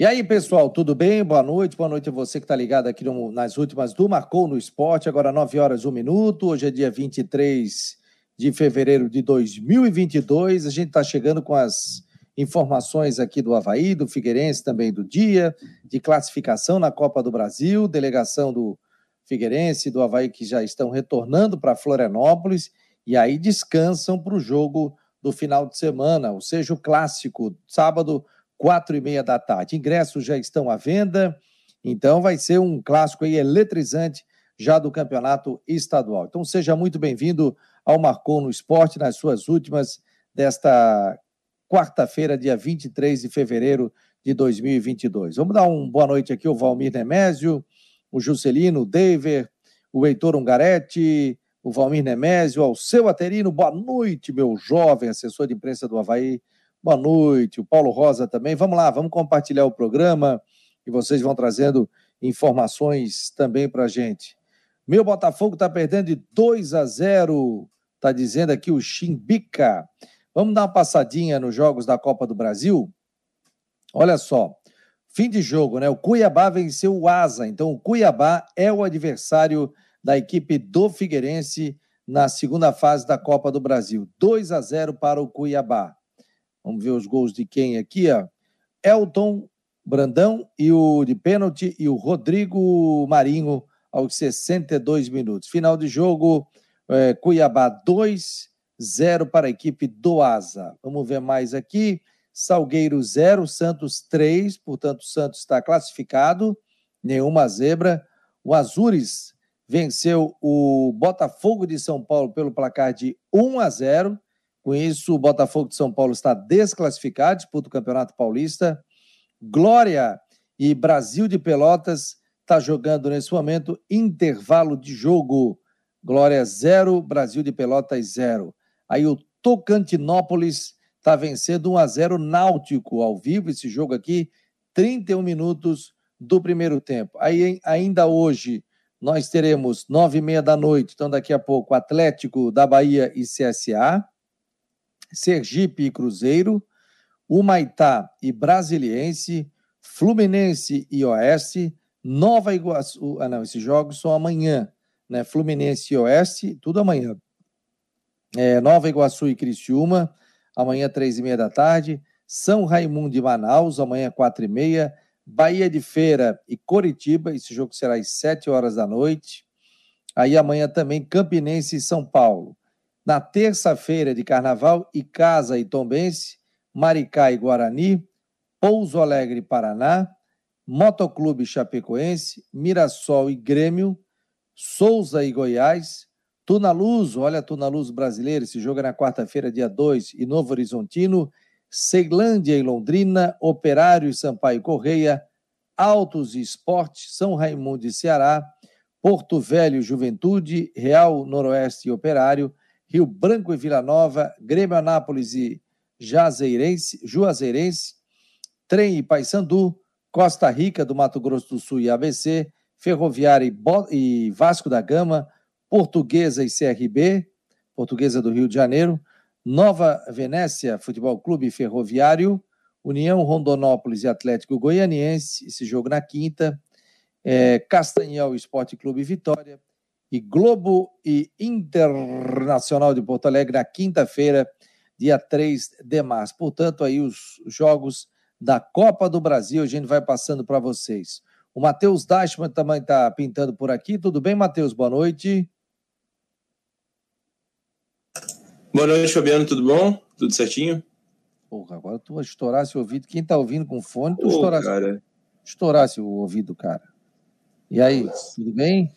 E aí, pessoal, tudo bem? Boa noite. Boa noite a você que está ligado aqui no, nas últimas do Marcou no Esporte. Agora 9 horas, 1 minuto. Hoje é dia 23 de fevereiro de 2022. A gente está chegando com as informações aqui do Havaí, do Figueirense também do dia, de classificação na Copa do Brasil, delegação do Figueirense e do Havaí que já estão retornando para Florianópolis e aí descansam para o jogo do final de semana, ou seja, o clássico, sábado quatro e meia da tarde. Ingressos já estão à venda, então vai ser um clássico aí eletrizante já do campeonato estadual. Então seja muito bem-vindo ao Marcou no Esporte nas suas últimas desta quarta-feira, dia 23 de fevereiro de 2022. Vamos dar uma boa noite aqui ao Valmir Nemésio, o Juscelino, o David, o Heitor Ungaretti, o Valmir Nemésio, ao seu Aterino, boa noite, meu jovem assessor de imprensa do Havaí, Boa noite, o Paulo Rosa também. Vamos lá, vamos compartilhar o programa e vocês vão trazendo informações também para a gente. Meu Botafogo está perdendo de 2 a 0, está dizendo aqui o Chimbica. Vamos dar uma passadinha nos jogos da Copa do Brasil? Olha só, fim de jogo, né? O Cuiabá venceu o Asa, então o Cuiabá é o adversário da equipe do Figueirense na segunda fase da Copa do Brasil. 2 a 0 para o Cuiabá. Vamos ver os gols de quem aqui, ó. Elton Brandão e o de pênalti e o Rodrigo Marinho aos 62 minutos. Final de jogo, é, Cuiabá 2, 0 para a equipe do Asa. Vamos ver mais aqui. Salgueiro 0, Santos 3, portanto, Santos está classificado, nenhuma zebra. O Azures venceu o Botafogo de São Paulo pelo placar de 1 a 0. Com isso, o Botafogo de São Paulo está desclassificado, disputa o Campeonato Paulista. Glória e Brasil de Pelotas está jogando nesse momento intervalo de jogo. Glória 0, Brasil de Pelotas 0. Aí o Tocantinópolis está vencendo 1 a 0 Náutico ao vivo esse jogo aqui, 31 minutos do primeiro tempo. Aí ainda hoje nós teremos nove e meia da noite, então daqui a pouco Atlético da Bahia e CSA. Sergipe e Cruzeiro, Humaitá e Brasiliense, Fluminense e Oeste, Nova Iguaçu. Ah, não, esses jogos são amanhã, né? Fluminense e Oeste, tudo amanhã. É, Nova Iguaçu e Criciúma, amanhã, três e meia da tarde. São Raimundo e Manaus, amanhã, quatro e meia. Bahia de Feira e Coritiba, esse jogo será às sete horas da noite. Aí amanhã também Campinense e São Paulo. Na terça-feira de carnaval, Icasa e Tombense, Maricá e Guarani, Pouso Alegre Paraná, Motoclube Chapecoense, Mirassol e Grêmio, Souza e Goiás, Tunaluz, olha Tunaluz brasileiro, esse jogo é na quarta-feira, dia 2, e Novo Horizontino, Ceilândia e Londrina, Operário e Sampaio Correia, Altos e Esporte, São Raimundo e Ceará, Porto Velho Juventude, Real Noroeste e Operário, Rio Branco e Vila Nova, Grêmio Anápolis e Jazeirense, Juazeirense, Trem e Paysandu, Costa Rica do Mato Grosso do Sul e ABC, Ferroviária e, Bo... e Vasco da Gama, Portuguesa e CRB, Portuguesa do Rio de Janeiro, Nova Venécia Futebol Clube Ferroviário, União Rondonópolis e Atlético Goianiense, esse jogo na quinta, é, Castanhal Esporte Clube Vitória, e Globo e Internacional de Porto Alegre na quinta-feira, dia 3 de março. Portanto, aí os jogos da Copa do Brasil, a gente vai passando para vocês. O Matheus Dashman também está pintando por aqui. Tudo bem, Matheus? Boa noite. Boa noite, Fabiano. Tudo bom? Tudo certinho? Porra, agora tu vai estourar esse ouvido. Quem está ouvindo com fone, tu estourasse, cara. estourasse o ouvido, cara. E aí, tudo bem?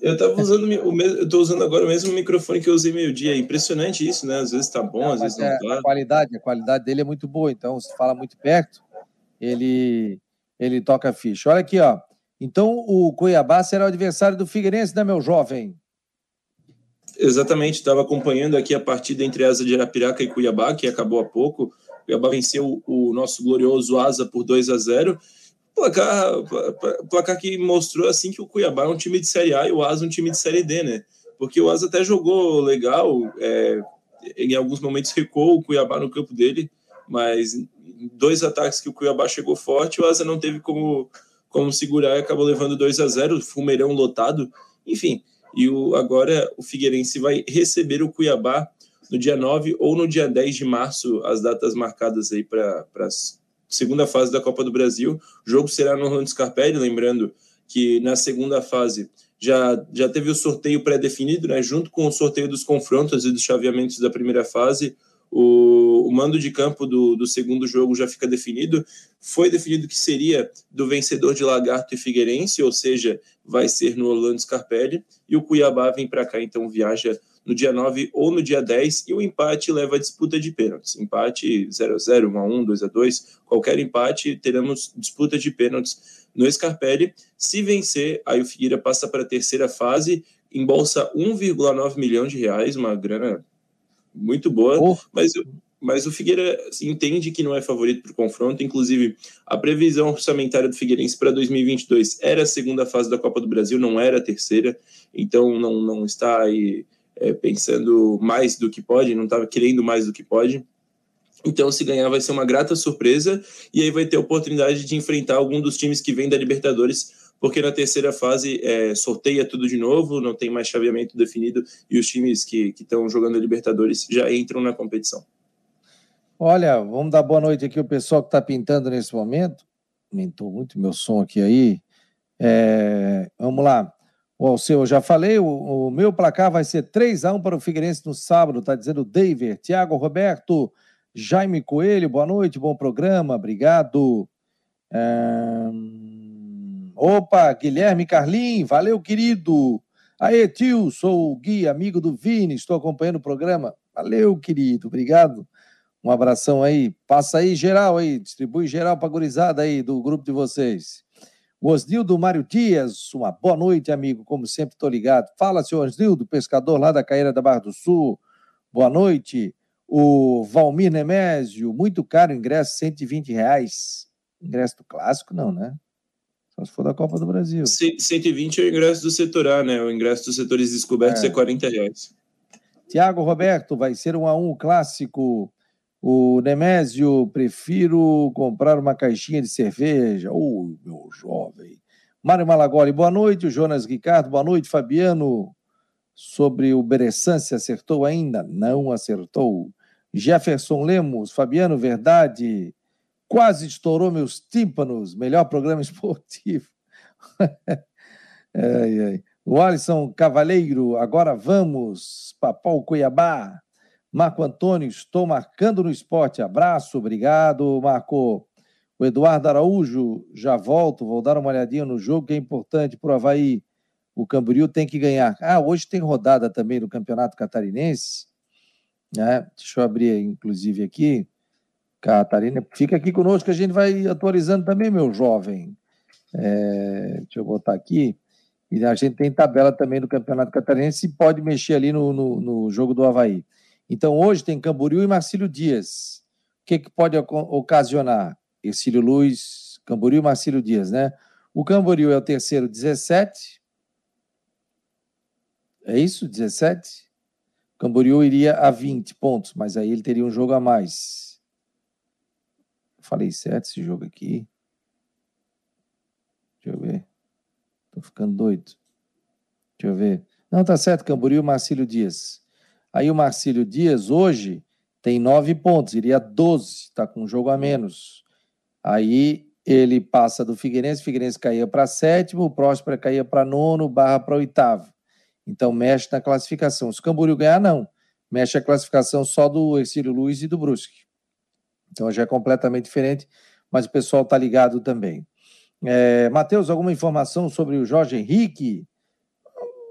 Eu tava usando o mesmo, eu tô usando agora o mesmo microfone que eu usei meio-dia. É impressionante isso, né? Às vezes tá bom, não, às vezes não é, tá. A qualidade, a qualidade dele é muito boa, então se fala muito perto, ele ele toca ficha. Olha aqui, ó. Então o Cuiabá será o adversário do Figueirense, né, meu jovem? Exatamente, estava acompanhando aqui a partida entre Asa de Arapiraca e Cuiabá, que acabou há pouco. Cuiabá venceu o nosso glorioso Asa por 2 a 0 placar, placar que mostrou assim que o Cuiabá é um time de Série A e o Asa um time de Série D, né? Porque o Asa até jogou legal, é, em alguns momentos recuou o Cuiabá no campo dele, mas dois ataques que o Cuiabá chegou forte, o Asa não teve como, como segurar e acabou levando 2 a 0 Fumeirão lotado, enfim. E o, agora o Figueirense vai receber o Cuiabá no dia 9 ou no dia 10 de março, as datas marcadas aí para a segunda fase da Copa do Brasil. O jogo será no Orlando Scarpelli, lembrando que na segunda fase já, já teve o sorteio pré-definido, né, junto com o sorteio dos confrontos e dos chaveamentos da primeira fase. O, o mando de campo do, do segundo jogo já fica definido. Foi definido que seria do vencedor de Lagarto e Figueirense, ou seja, vai ser no Orlando Scarpelli. E o Cuiabá vem para cá, então viaja no dia 9 ou no dia 10, e o empate leva a disputa de pênaltis. Empate 0 a 0 1 a 1 2 a 2 qualquer empate, teremos disputa de pênaltis no Scarpelli. Se vencer, aí o Figueira passa para a terceira fase, embolsa 1,9 milhão de reais, uma grana muito boa, oh. mas, mas o Figueira entende que não é favorito para o confronto. Inclusive, a previsão orçamentária do Figueirense para 2022 era a segunda fase da Copa do Brasil, não era a terceira, então não, não está aí é, pensando mais do que pode, não estava querendo mais do que pode. Então, se ganhar, vai ser uma grata surpresa, e aí vai ter a oportunidade de enfrentar algum dos times que vem da Libertadores porque na terceira fase é, sorteia tudo de novo, não tem mais chaveamento definido e os times que estão jogando a Libertadores já entram na competição. Olha, vamos dar boa noite aqui ao pessoal que está pintando nesse momento. Aumentou muito meu som aqui aí. É, vamos lá. O seu, eu já falei, o, o, meu placar vai ser 3 a 1 para o Figueirense no sábado, está dizendo o David. Tiago Roberto, Jaime Coelho, boa noite, bom programa, obrigado. É... Opa, Guilherme Carlim, valeu, querido. Aê, tio, sou o Gui, amigo do Vini, estou acompanhando o programa. Valeu, querido, obrigado. Um abração aí. Passa aí geral aí, distribui geral para gurizada aí do grupo de vocês. Osnildo Mário Dias, uma boa noite, amigo, como sempre estou ligado. Fala, senhor Osnildo, pescador lá da Caeira da Barra do Sul. Boa noite. O Valmir Nemésio, muito caro ingresso, 120 reais. Ingresso do clássico, não, né? Só se for da Copa do Brasil. 120 é o ingresso do setor A, né? O ingresso dos setores descobertos é, é 40 reais. Tiago Roberto, vai ser um a um clássico. O Nemésio, prefiro comprar uma caixinha de cerveja. Ô, oh, meu jovem. Mário Malagoli, boa noite. O Jonas Ricardo, boa noite. Fabiano, sobre o Beressan, se acertou ainda? Não acertou. Jefferson Lemos, Fabiano, verdade quase estourou meus tímpanos, melhor programa esportivo. ai, ai. O Alisson Cavaleiro, agora vamos, Papau Cuiabá. Marco Antônio, estou marcando no esporte. Abraço, obrigado, Marco. O Eduardo Araújo, já volto, vou dar uma olhadinha no jogo que é importante para o Havaí. O Camboriú tem que ganhar. Ah, hoje tem rodada também no Campeonato Catarinense. Né? Deixa eu abrir, inclusive, aqui. Catarina, fica aqui conosco que a gente vai atualizando também, meu jovem. É, deixa eu botar aqui. E a gente tem tabela também do Campeonato Catarinense e pode mexer ali no, no, no, jogo do Havaí. Então, hoje tem Camboriú e Marcílio Dias. O que, que pode ocasionar? Ercílio Luz, Camboriú e Marcílio Dias, né? O Camboriú é o terceiro, 17. É isso? 17? Camboriú iria a 20 pontos, mas aí ele teria um jogo a mais. Falei certo esse jogo aqui. Deixa eu ver. Tô ficando doido. Deixa eu ver. Não, tá certo, Camboriú, Marcílio Dias. Aí o Marcílio Dias hoje tem nove pontos, iria 12, tá com um jogo a menos. Aí ele passa do Figueirense, Figueirense caía para sétimo, o Próspera caía para nono, Barra para oitavo. Então mexe na classificação. Se o Camboriú ganhar, não. Mexe a classificação só do Ercílio Luiz e do Brusque. Então já é completamente diferente, mas o pessoal está ligado também. É, Matheus, alguma informação sobre o Jorge Henrique?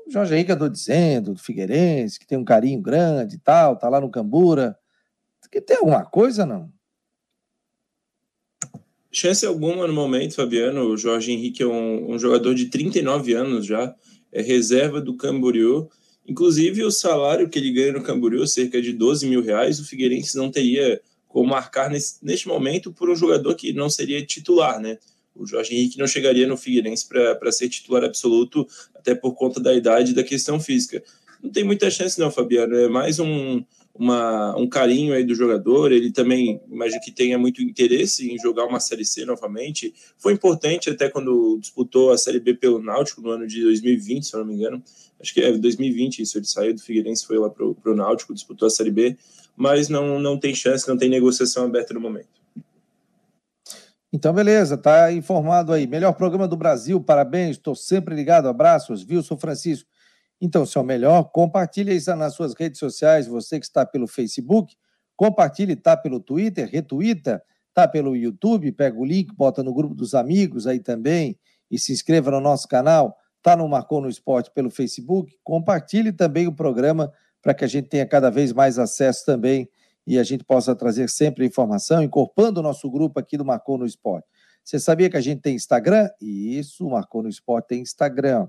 Jorge Henrique andou dizendo, do Figueirense, que tem um carinho grande e tal, tá lá no Cambura. Que tem alguma coisa, não? Chance alguma no momento, Fabiano. O Jorge Henrique é um, um jogador de 39 anos já, é reserva do Camboriú. Inclusive, o salário que ele ganha no Camboriú, cerca de 12 mil reais, o Figueirense não teria como marcar nesse, neste momento por um jogador que não seria titular, né? O Jorge Henrique não chegaria no Figueirense para ser titular absoluto, até por conta da idade e da questão física. Não tem muita chance, não, Fabiano. É mais um, uma, um carinho aí do jogador. Ele também, imagino que tenha muito interesse em jogar uma Série C novamente. Foi importante até quando disputou a Série B pelo Náutico no ano de 2020, se eu não me engano. Acho que é 2020 isso, ele saiu do Figueirense, foi lá para o Náutico, disputou a Série B, mas não, não tem chance, não tem negociação aberta no momento. Então, beleza, tá informado aí. Melhor programa do Brasil, parabéns, estou sempre ligado. Abraços, viu, sou Francisco. Então, se é o melhor, compartilhe isso nas suas redes sociais, você que está pelo Facebook, compartilhe, está pelo Twitter, retuita, está pelo YouTube, pega o link, bota no grupo dos amigos aí também e se inscreva no nosso canal, está no Marcou no Esporte pelo Facebook, compartilhe também o programa para que a gente tenha cada vez mais acesso também e a gente possa trazer sempre informação, incorporando o nosso grupo aqui do Marcou no Esporte. Você sabia que a gente tem Instagram? Isso, Marcou no Esporte tem Instagram.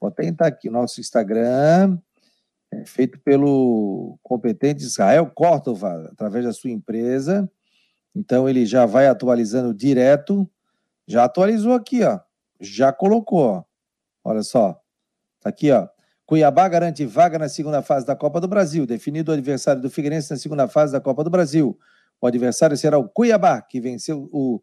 Vou tentar aqui nosso Instagram, é feito pelo competente Israel Córdova, através da sua empresa. Então ele já vai atualizando direto. Já atualizou aqui, ó. Já colocou, ó. Olha só. Tá aqui, ó. Cuiabá garante vaga na segunda fase da Copa do Brasil. Definido o adversário do Figueirense na segunda fase da Copa do Brasil. O adversário será o Cuiabá, que venceu o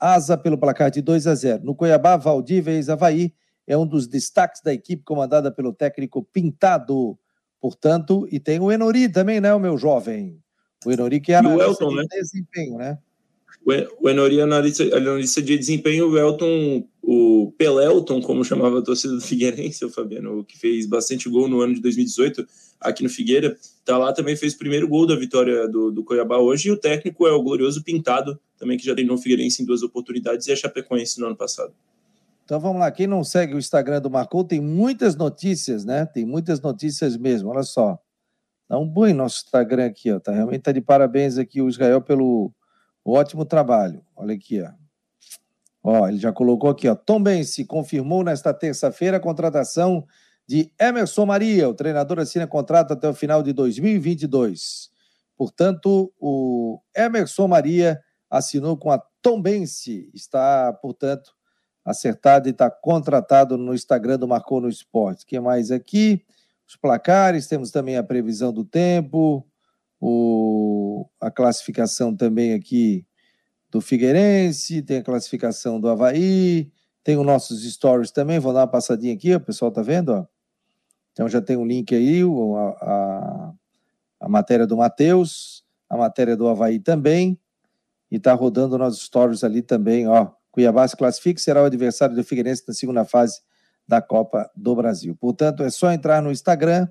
Asa pelo placar de 2 a 0. No Cuiabá, Valdívia ex-Havaí é um dos destaques da equipe comandada pelo técnico Pintado. Portanto, e tem o Enori também, né, o meu jovem? O Enori que é analista Elton, de né? desempenho, né? O Enori é analista, analista de desempenho, o Elton o Pelelton, como chamava a torcida do Figueirense, o Fabiano, que fez bastante gol no ano de 2018 aqui no Figueira, tá lá também fez o primeiro gol da vitória do, do Cuiabá hoje, e o técnico é o glorioso Pintado, também que já treinou o Figueirense em duas oportunidades, e a Chapecoense no ano passado. Então vamos lá, quem não segue o Instagram do Marcou, tem muitas notícias, né? Tem muitas notícias mesmo, olha só. Dá um bom nosso Instagram aqui, ó. Tá, realmente tá de parabéns aqui o Israel pelo ótimo trabalho. Olha aqui, ó. Ó, ele já colocou aqui, ó. Tom confirmou nesta terça-feira a contratação de Emerson Maria. O treinador assina contrato até o final de 2022. Portanto, o Emerson Maria assinou com a Tom Bense. Está, portanto, acertado e está contratado no Instagram do Marcou no Esporte. O que mais aqui? Os placares, temos também a previsão do tempo, o, a classificação também aqui do Figueirense, tem a classificação do Havaí, tem os nossos stories também, vou dar uma passadinha aqui, o pessoal tá vendo, ó. Então já tem um link aí, a, a, a matéria do Matheus, a matéria do Havaí também, e tá rodando nossos stories ali também, ó. Cuiabá se classifica será o adversário do Figueirense na segunda fase da Copa do Brasil. Portanto, é só entrar no Instagram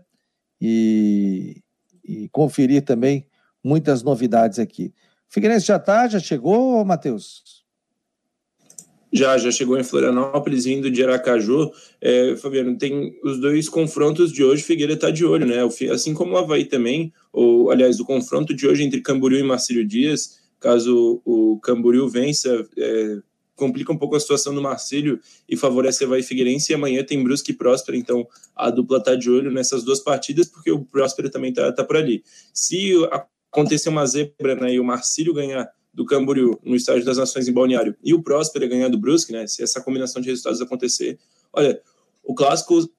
e, e conferir também muitas novidades aqui. Figueirense já está, já chegou, Matheus? Já, já chegou em Florianópolis, vindo de Aracaju. É, Fabiano, tem os dois confrontos de hoje, Figueira está de olho, né? Assim como o Havaí também, ou aliás, o confronto de hoje entre Camboriú e Marcílio Dias, caso o Camboriú vença, é, complica um pouco a situação do Marcílio e favorece Havaí Figueirense. E amanhã tem Brusque e Próspera, então a dupla está de olho nessas duas partidas, porque o Próspera também está tá por ali. Se acontecer uma zebra né, e o Marcílio ganhar do Camboriú no Estádio das Nações em Balneário e o Próspera ganhar do Brusque, né, se essa combinação de resultados acontecer, olha, o clássico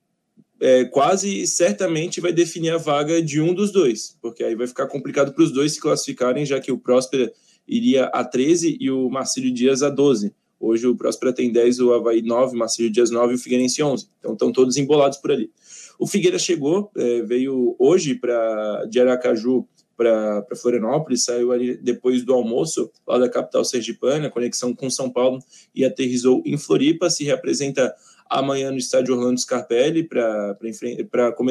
é, quase certamente vai definir a vaga de um dos dois, porque aí vai ficar complicado para os dois se classificarem, já que o Próspera iria a 13 e o Marcílio Dias a 12. Hoje o Próspera tem 10, o Havaí 9, o Marcílio Dias 9 e o Figueirense 11. Então estão todos embolados por ali. O Figueira chegou, é, veio hoje para de Aracaju para Florianópolis, saiu ali depois do almoço, lá da capital sergipana, conexão com São Paulo, e aterrizou em Floripa, se representa amanhã no estádio Orlando Scarpelli para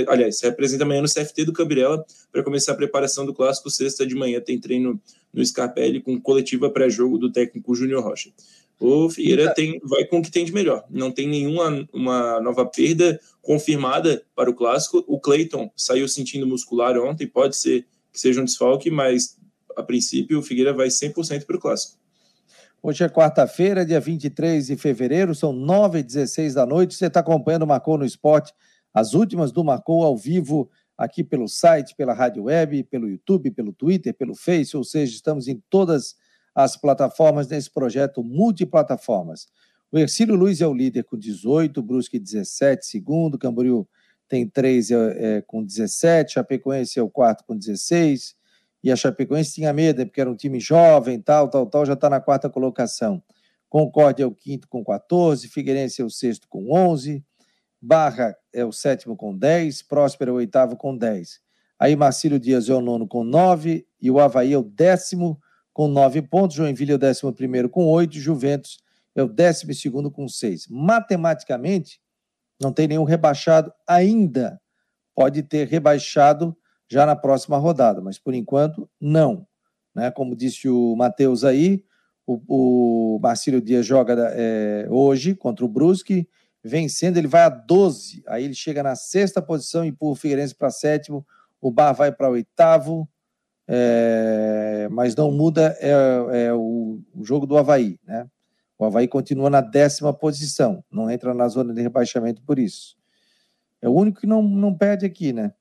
aliás, se representa amanhã no CFT do Cambirela para começar a preparação do clássico sexta de manhã tem treino no Scarpelli com coletiva pré-jogo do técnico Júnior Rocha. O Figueira tem, vai com o que tem de melhor. Não tem nenhuma uma nova perda confirmada para o clássico. O Clayton saiu sentindo muscular ontem, pode ser que seja um desfalque, mas a princípio o Figueira vai 100% para o Clássico. Hoje é quarta-feira, dia 23 de fevereiro, são 9h16 da noite. Você está acompanhando o Marcou no Esporte, as últimas do Marcou ao vivo, aqui pelo site, pela rádio web, pelo YouTube, pelo Twitter, pelo Face, ou seja, estamos em todas as plataformas nesse projeto multiplataformas. O Ercílio Luiz é o líder com 18, Brusque 17, segundo, Camboriú tem três é, é, com 17, Chapecoense é o quarto com 16, e a Chapecoense tinha medo, porque era um time jovem, tal, tal, tal, já está na quarta colocação. Concórdia é o quinto com 14, Figueirense é o sexto com 11, Barra é o sétimo com 10, Próspero é o oitavo com 10. Aí Marcílio Dias é o nono com 9 e o Havaí é o décimo com 9 pontos, Joinville é o décimo primeiro com 8, Juventus é o décimo segundo com 6. Matematicamente, não tem nenhum rebaixado ainda. Pode ter rebaixado já na próxima rodada, mas por enquanto não. Né? Como disse o Matheus aí, o, o Marcílio Dias joga é, hoje contra o Brusque, vencendo, ele vai a 12. Aí ele chega na sexta posição, empurra o Figueirense para sétimo, o Bar vai para oitavo, é, mas não muda é, é o, o, jogo do Havaí, né? O Havaí continua na décima posição, não entra na zona de rebaixamento por isso. É o único que não, não perde aqui, né?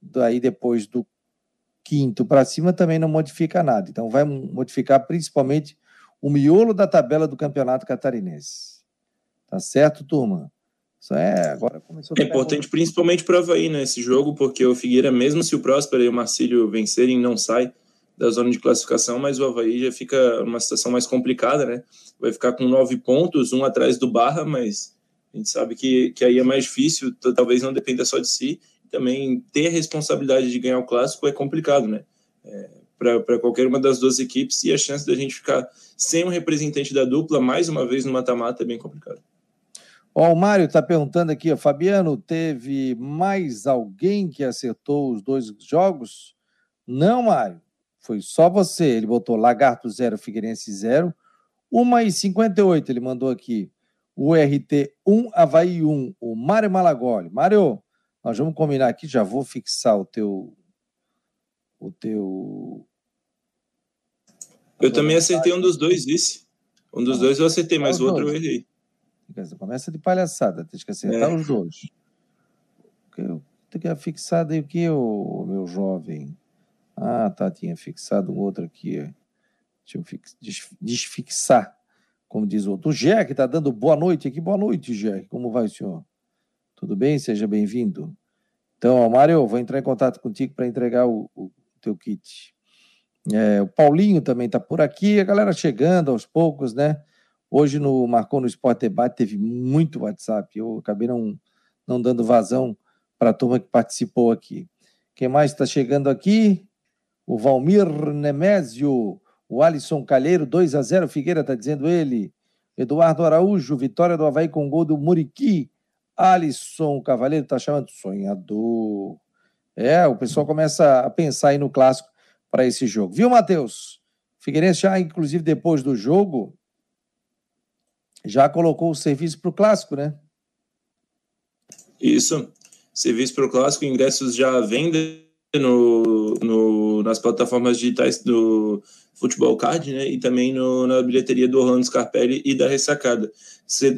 Daí depois do quinto para cima também não modifica nada. Então vai modificar principalmente o miolo da tabela do Campeonato Catarinense. Tá certo, turma? Isso é, agora começou É importante principalmente para o Havaí, né, esse jogo, porque o Figueira, mesmo se o Próspero e o Marcílio vencerem, não sai da zona de classificação, mas o Havaí já fica numa situação mais complicada, né? Vai ficar com nove pontos, um atrás do Barra, mas a gente sabe que, que aí é mais difícil, talvez não dependa só de si. Também ter a responsabilidade de ganhar o clássico é complicado, né? É, para qualquer uma das duas equipes e a chance da gente ficar sem um representante da dupla mais uma vez no mata-mata é bem complicado. Ó, o Mário está perguntando aqui, ó, Fabiano, teve mais alguém que acertou os dois jogos? Não, Mário, foi só você. Ele botou Lagarto 0, Figueirense 0. 1h58 ele mandou aqui. O RT 1, Havaí 1. O Mário Malagoli. Mário, nós vamos combinar aqui, já vou fixar o teu. O teu. Eu também acertei um dos dois, vice. Um dos dois eu acertei, mas o outro eu errei. Começa de palhaçada, tem que acertar é. os dois. Tem que fixado aí o que, o meu jovem? Ah, tá, tinha fixado um outro aqui. Deixa eu fix, desfixar, como diz o outro. O Jack está dando boa noite aqui. Boa noite, Jack. Como vai, senhor? Tudo bem? Seja bem-vindo. Então, Mário, vou entrar em contato contigo para entregar o, o, teu kit. É, o Paulinho também está por aqui, a galera chegando aos poucos, né? Hoje no Marcou no Esporte Debate teve muito WhatsApp. Eu acabei não, não dando vazão para a turma que participou aqui. Quem mais está chegando aqui? O Valmir Nemésio, o Alisson Calheiro, 2 a 0 Figueira está dizendo ele. Eduardo Araújo, vitória do Havaí com gol do Muriqui. Alisson Cavaleiro está chamando sonhador. É, o pessoal começa a pensar aí no clássico para esse jogo. Viu, Matheus? Figueirense já, inclusive, depois do jogo, já colocou o serviço para o clássico, né? Isso. Serviço para o clássico, ingressos já à venda no, no, nas plataformas digitais do Futebol Card, né? E também no, na bilheteria do Orlando Scarpelli e da Ressacada.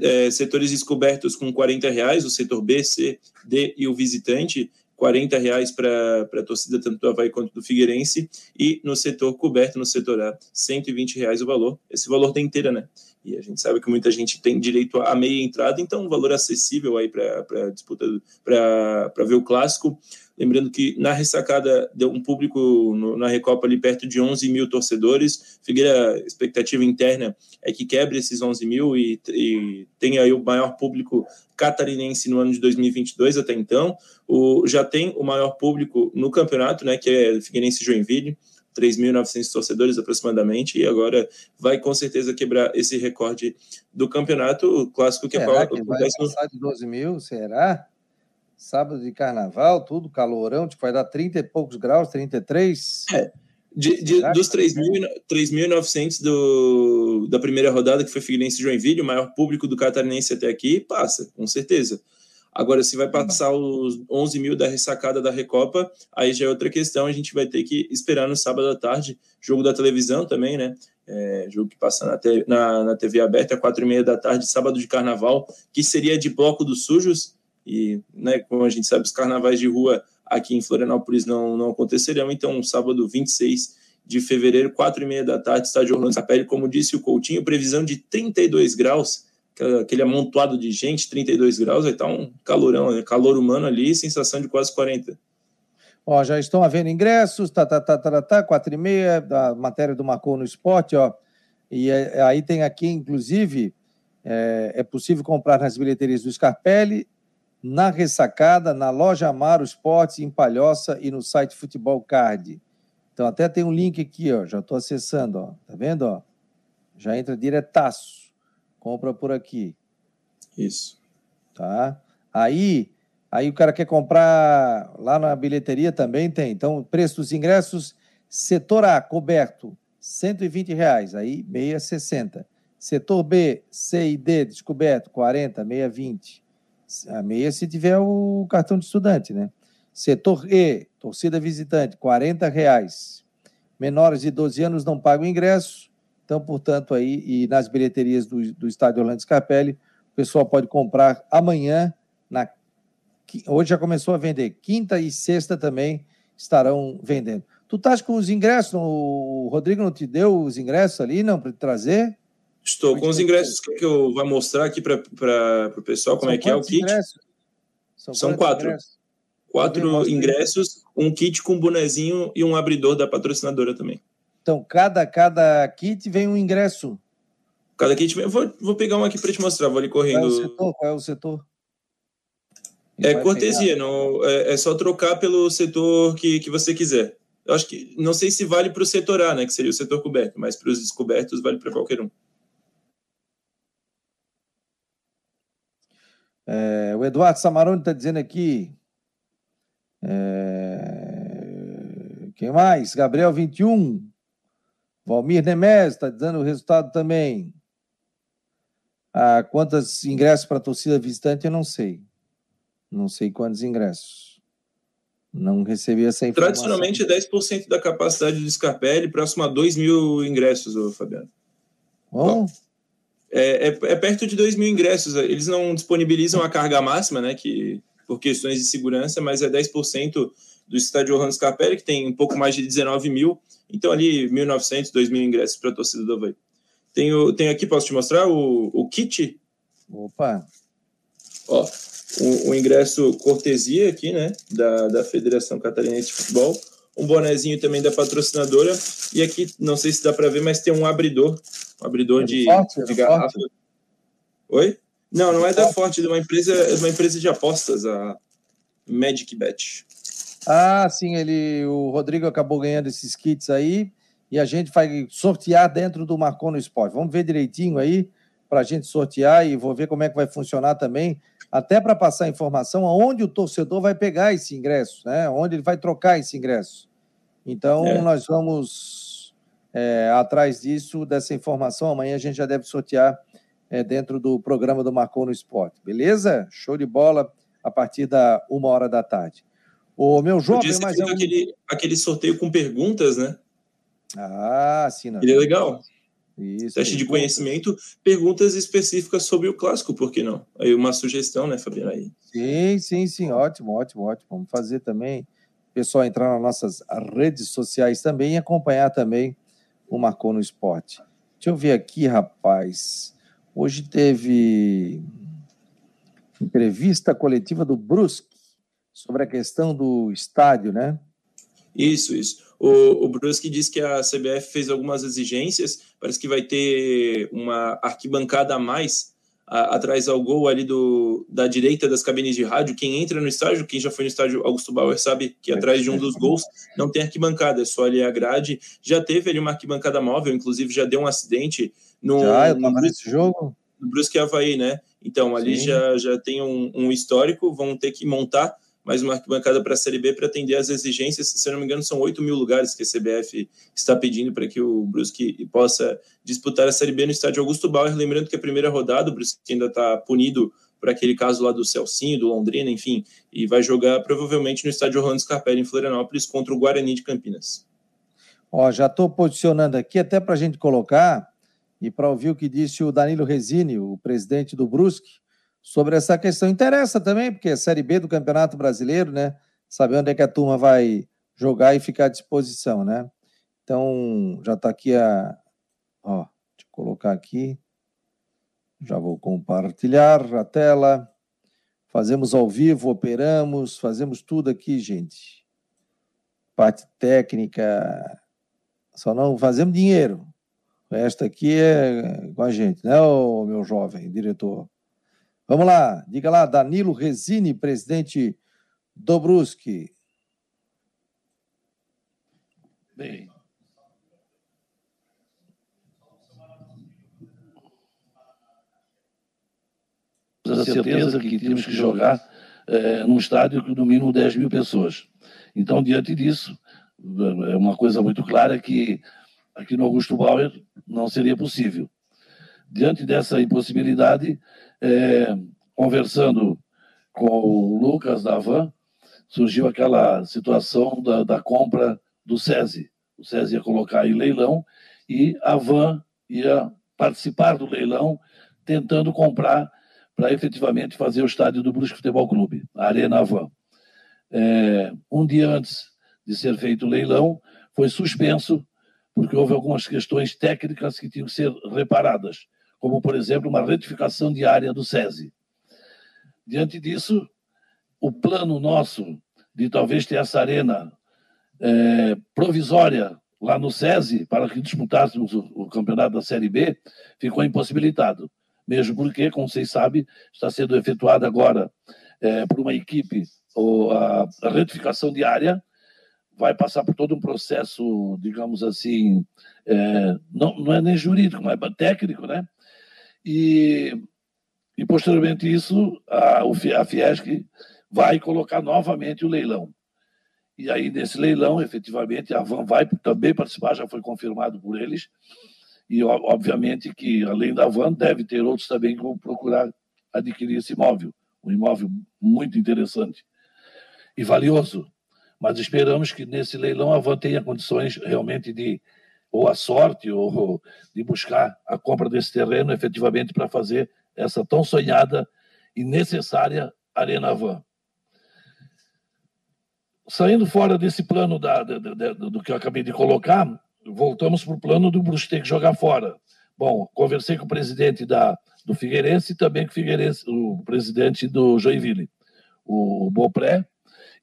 É, setores descobertos com 40 reais, o setor B, C, D e o visitante, 40 reais para a torcida tanto do Havaí quanto do Figueirense, e no setor coberto, no setor A, 120 reais o valor. Esse valor tem inteira, né? E a gente sabe que muita gente tem direito a meia entrada, então um valor acessível aí para disputa, para ver o clássico. Lembrando que na ressacada deu um público no, na Recopa ali perto de 11 mil torcedores. Figueira, expectativa interna é que quebre esses 11 mil e, e tenha aí o maior público catarinense no ano de 2022 até então. O, já tem o maior público no campeonato, né, que é Figueirense Joinville. 3.900 torcedores aproximadamente, e agora vai com certeza quebrar esse recorde do campeonato o clássico que será é que vai passar de 12 mil, será? Sábado de carnaval, tudo calorão, tipo, vai dar 30 e poucos graus, 33? É, de, de, dos 3.900 do, da primeira rodada, que foi Figueirense Joinville, o maior público do catarinense até aqui, passa, com certeza. Agora, se vai uhum. passar os 11 mil da ressacada da Recopa, aí já é outra questão. A gente vai ter que esperar no sábado à tarde, jogo da televisão também, né? É, jogo que passa na, te, na, na TV aberta, quatro e meia da tarde, sábado de carnaval, que seria de bloco dos sujos. E, né, como a gente sabe, os carnavais de rua aqui em Florianópolis não, não aconteceriam. Então, sábado 26 de fevereiro, quatro e meia da tarde, estádio Orlando Capelli. Como disse o Coutinho, previsão de 32 graus aquele amontoado de gente, 32 graus, vai estar tá um calorão, né? calor humano ali, sensação de quase 40. Ó, já estão havendo ingressos, tá, tá, tá, tá, tá, quatro e meia, da matéria do Marcou no Esporte, ó. E é, aí tem aqui, inclusive, é, é, possível comprar nas bilheterias do Scarpelli, na Ressacada, na loja Amaro Esportes, em Palhoça e no site Futebol Card. Então até tem um link aqui, ó, já estou acessando, ó, tá vendo, ó? Já entra diretaço, compra por aqui. Isso. Tá? Aí Aí o cara quer comprar lá na bilheteria também tem. Então, preço dos ingressos, setor A, coberto, 120 reais, aí meia 60. Setor B, C e D, descoberto, 40, meia 20. A meia se tiver o cartão de estudante, né? Setor E, torcida visitante, 40 reais. Menores de 12 anos não pagam ingresso. Então, portanto, aí, e nas bilheterias do, do estádio Orlando Scarpelli, o pessoal pode comprar amanhã, na hoje já começou a vender. Quinta e sexta também estarão vendendo. Tu estás com os ingressos? O Rodrigo não te deu os ingressos ali, não, para trazer? Estou com os ingressos que, que eu vou mostrar aqui para o pessoal como São é que é o kit. Ingressos? São, São quatro. Ingressos? Quatro ingressos, um kit com bonezinho e um abridor da patrocinadora também. Então, cada, cada kit vem um ingresso. Cada kit vem. Vou, vou pegar um aqui para te mostrar, vou ali correndo. Qual é o setor? Qual é o setor? É cortesia, não, é, é, só trocar pelo setor que, que você quiser. Eu acho que não sei se vale para o setor A, né, que seria o setor coberto, mas para os descobertos vale para qualquer um. É, o Eduardo Samarone está dizendo aqui. É, quem mais? Gabriel 21. Valmir Nemes está dando o resultado também. Ah, quantos ingressos para a torcida visitante, eu não sei não sei quantos ingressos. Não recebi essa informação. Tradicionalmente é 10% da capacidade do Scarpelli, próximo a 2 mil ingressos, Fabiano. Bom. É, é, é, perto de 2 mil ingressos. Eles não disponibilizam a carga máxima, né, que, por questões de segurança, mas é 10% do estádio Orlando Scarpelli, que tem um pouco mais de 19 mil. Então, ali, 1.900, 2 mil ingressos para a torcida do Havaí. Tenho, tenho aqui, posso te mostrar o, o kit? Opa! Ó, o, o, ingresso cortesia aqui, né, da, da Federação Catarinense de Futebol, um bonezinho também da patrocinadora, e aqui, não sei se dá para ver, mas tem um abridor, um abridor é de, forte, de é garrafa. Forte. Oi? Não, não é da Forte, é de uma empresa, é de uma empresa de apostas, a Magic Bet. Ah, sim, ele, o Rodrigo acabou ganhando esses kits aí, e a gente vai sortear dentro do Marcon no Esporte. Vamos ver direitinho aí para a gente sortear e vou ver como é que vai funcionar também até para passar informação aonde o torcedor vai pegar esse ingresso, né? onde ele vai trocar esse ingresso. Então, é. nós vamos é, atrás disso, dessa informação. Amanhã a gente já deve sortear é, dentro do programa do Marcou no Esporte. Beleza? Show de bola a partir da uma hora da tarde. O meu jovem, mas é um... aquele, aquele sorteio com perguntas, né? Ah, sim. Não. Ele é legal. Isso, Teste de conhecimento, perguntas específicas sobre o clássico, por que não? Aí uma sugestão, né, Fabiano? Aí. Sim, sim, sim, ótimo, ótimo, ótimo. Vamos fazer também. O pessoal entrar nas nossas redes sociais também e acompanhar também o Marcou no Esporte. Deixa eu ver aqui, rapaz. Hoje teve entrevista coletiva do Brusque sobre a questão do estádio, né? Isso, isso. O, o Brusque disse que a CBF fez algumas exigências, parece que vai ter uma arquibancada a mais a, atrás ao gol ali do, da direita das cabines de rádio. Quem entra no estádio, quem já foi no estádio Augusto Bauer sabe que atrás de um dos gols não tem arquibancada, é só ali a grade. Já teve ali uma arquibancada móvel, inclusive já deu um acidente no. Já, eu tava nesse jogo. No Brusque Havaí, né? Então ali já, já tem um, um histórico, vão ter que montar mais uma arquibancada para a Série B para atender às exigências. Se não me engano, são 8 mil lugares que a CBF está pedindo para que o Brusque possa disputar a Série B no estádio Augusto Bauer. Lembrando que a primeira rodada, o Brusque ainda está punido por aquele caso lá do Celcinho, do Londrina, enfim, e vai jogar provavelmente no estádio Orlando Scarpelli, em Florianópolis, contra o Guarani de Campinas. Ó, já estou posicionando aqui até para a gente colocar e para ouvir o que disse o Danilo Resini, o presidente do Brusque, sobre essa questão. Interessa também, porque é Série B do Campeonato Brasileiro, né? Saber onde é que a turma vai jogar e ficar à disposição, né? Então, já está aqui a. Ó, deixa eu colocar aqui. Já vou compartilhar a tela. Fazemos ao vivo, operamos, fazemos tudo aqui, gente. Parte técnica, só não fazemos dinheiro. Esta aqui é com a gente, né, o meu jovem diretor? Vamos lá, diga lá, Danilo Resini, presidente do Brusque. Bem, a certeza que tínhamos que jogar é, num estádio com no mínimo 10 mil pessoas. Então, diante disso, é uma coisa muito clara que aqui no Augusto Bauer não seria possível. Diante dessa impossibilidade, é, conversando com o Lucas da Van, surgiu aquela situação da, da compra do SESI. O SESI ia colocar em leilão e a Van ia participar do leilão, tentando comprar para efetivamente fazer o estádio do Brusque Futebol Clube, a Arena Avan. É, um dia antes de ser feito o leilão, foi suspenso porque houve algumas questões técnicas que tinham que ser reparadas, como, por exemplo, uma retificação de área do SESI. Diante disso, o plano nosso de talvez ter essa arena é, provisória lá no SESI, para que disputássemos o, o campeonato da Série B, ficou impossibilitado mesmo porque, como vocês sabem, está sendo efetuada agora é, por uma equipe ou a, a retificação diária vai passar por todo um processo, digamos assim, é, não, não é nem jurídico, mas técnico, né? E, e posteriormente isso, a, a Fiesc vai colocar novamente o leilão. E aí, nesse leilão, efetivamente, a Van vai também participar, já foi confirmado por eles, e, obviamente, que além da van, deve ter outros também que vão procurar adquirir esse imóvel. Um imóvel muito interessante e valioso. Mas esperamos que nesse leilão a van tenha condições realmente de, ou a sorte, ou de buscar a compra desse terreno efetivamente para fazer essa tão sonhada e necessária Arena Van. Saindo fora desse plano da, da, da, do que eu acabei de colocar, voltamos para o plano do Bruxo ter que jogar fora. Bom, conversei com o presidente da, do Figueirense e também com o, Figueirense, o presidente do Joinville, o Bopré,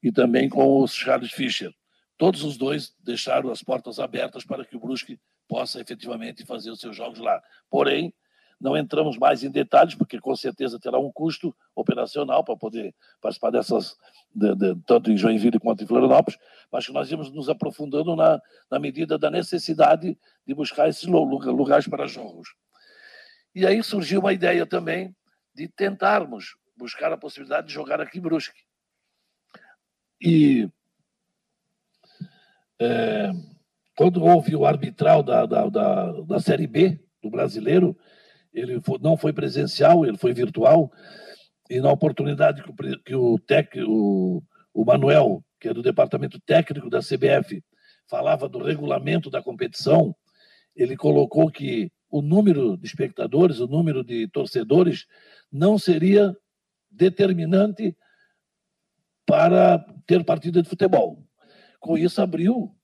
e também com o Charles Fischer. Todos os dois deixaram as portas abertas para que o Brusque possa efetivamente fazer os seus jogos lá. Porém, não entramos mais em detalhes, porque com certeza terá um custo operacional para poder participar dessas, de, de, tanto em Joinville quanto em Florianópolis, mas que nós íamos nos aprofundando na, na medida da necessidade de buscar esses lugares para jogos. E aí surgiu uma ideia também de tentarmos buscar a possibilidade de jogar aqui em Brusque. E é, quando houve o arbitral da, da, da, da Série B do brasileiro, ele foi, não foi presencial, ele foi virtual, e na oportunidade que o, que o, tec, o, o Manuel, que é do departamento técnico da CBF, falava do regulamento da competição, ele colocou que o número de espectadores, o número de torcedores, não seria determinante para ter partida de futebol. Com isso abriu,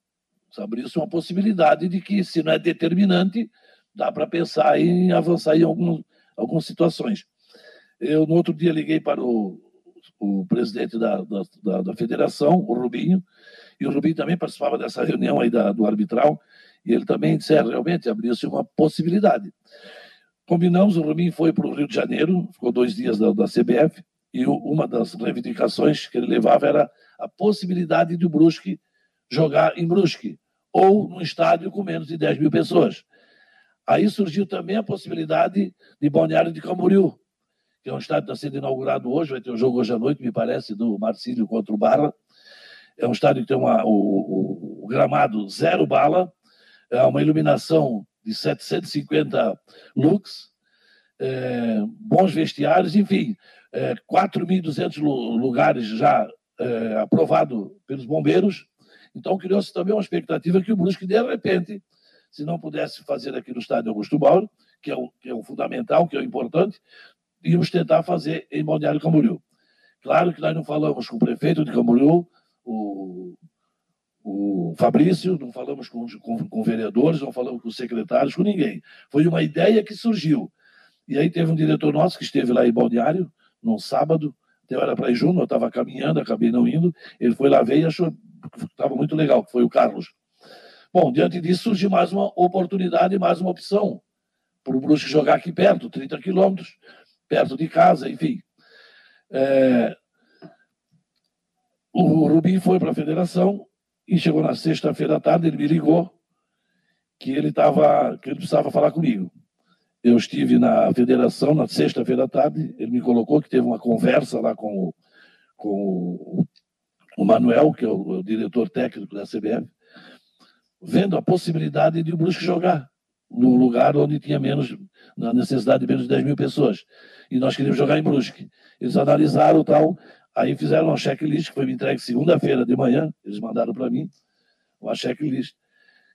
abriu-se uma possibilidade de que, se não é determinante, dá para pensar em avançar em algum, algumas situações. Eu, no outro dia, liguei para o, o presidente da, da, da, federação, o Rubinho, e o Rubinho também participava dessa reunião aí da, do arbitral, e ele também disse, é, realmente, abriu-se uma possibilidade. Combinamos, o Rubinho foi para o Rio de Janeiro, ficou dois dias da, da CBF, e uma das reivindicações que ele levava era a possibilidade de o Brusque jogar em Brusque, ou num estádio com menos de 10 mil pessoas. Aí surgiu também a possibilidade de Balneário de Camboriú, que é um estádio que está sendo inaugurado hoje, vai ter um jogo hoje à noite, me parece, do Marcílio contra o Barra. É um estádio que tem uma, o, o, o gramado zero bala, é uma iluminação de 750 lux, é, bons vestiários, enfim, é, 4.200 lugares já é, aprovado pelos bombeiros. Então criou-se também uma expectativa que o Brusque, de repente, se não pudesse fazer aqui no estádio Augusto Mauro, que é o, que é o fundamental, que é o importante, íamos tentar fazer em Balneário Camboriú. Claro que nós não falamos com o prefeito de Camboriú, o, o Fabrício, não falamos com, com, com vereadores, não falamos com secretários, com ninguém. Foi uma ideia que surgiu. E aí teve um diretor nosso que esteve lá em Balneário, num sábado, até hora para ir junto, eu estava caminhando, acabei não indo. Ele foi lá ver e achou estava muito legal, foi o Carlos. Bom, diante disso surgiu mais uma oportunidade, mais uma opção para o Brusque jogar aqui perto, 30 quilômetros, perto de casa, enfim. É... O Rubim foi para a federação e chegou na sexta-feira à tarde, ele me ligou que ele estava, que ele precisava falar comigo. Eu estive na federação na sexta-feira à tarde, ele me colocou que teve uma conversa lá com o, com o Manuel, que é o, o diretor técnico da CBF, vendo a possibilidade de o Brusque jogar num lugar onde tinha menos, na necessidade de menos de 10 mil pessoas. E nós queríamos jogar em Brusque. Eles analisaram tal, aí fizeram uma checklist que foi me entregue segunda-feira de manhã, eles mandaram para mim uma checklist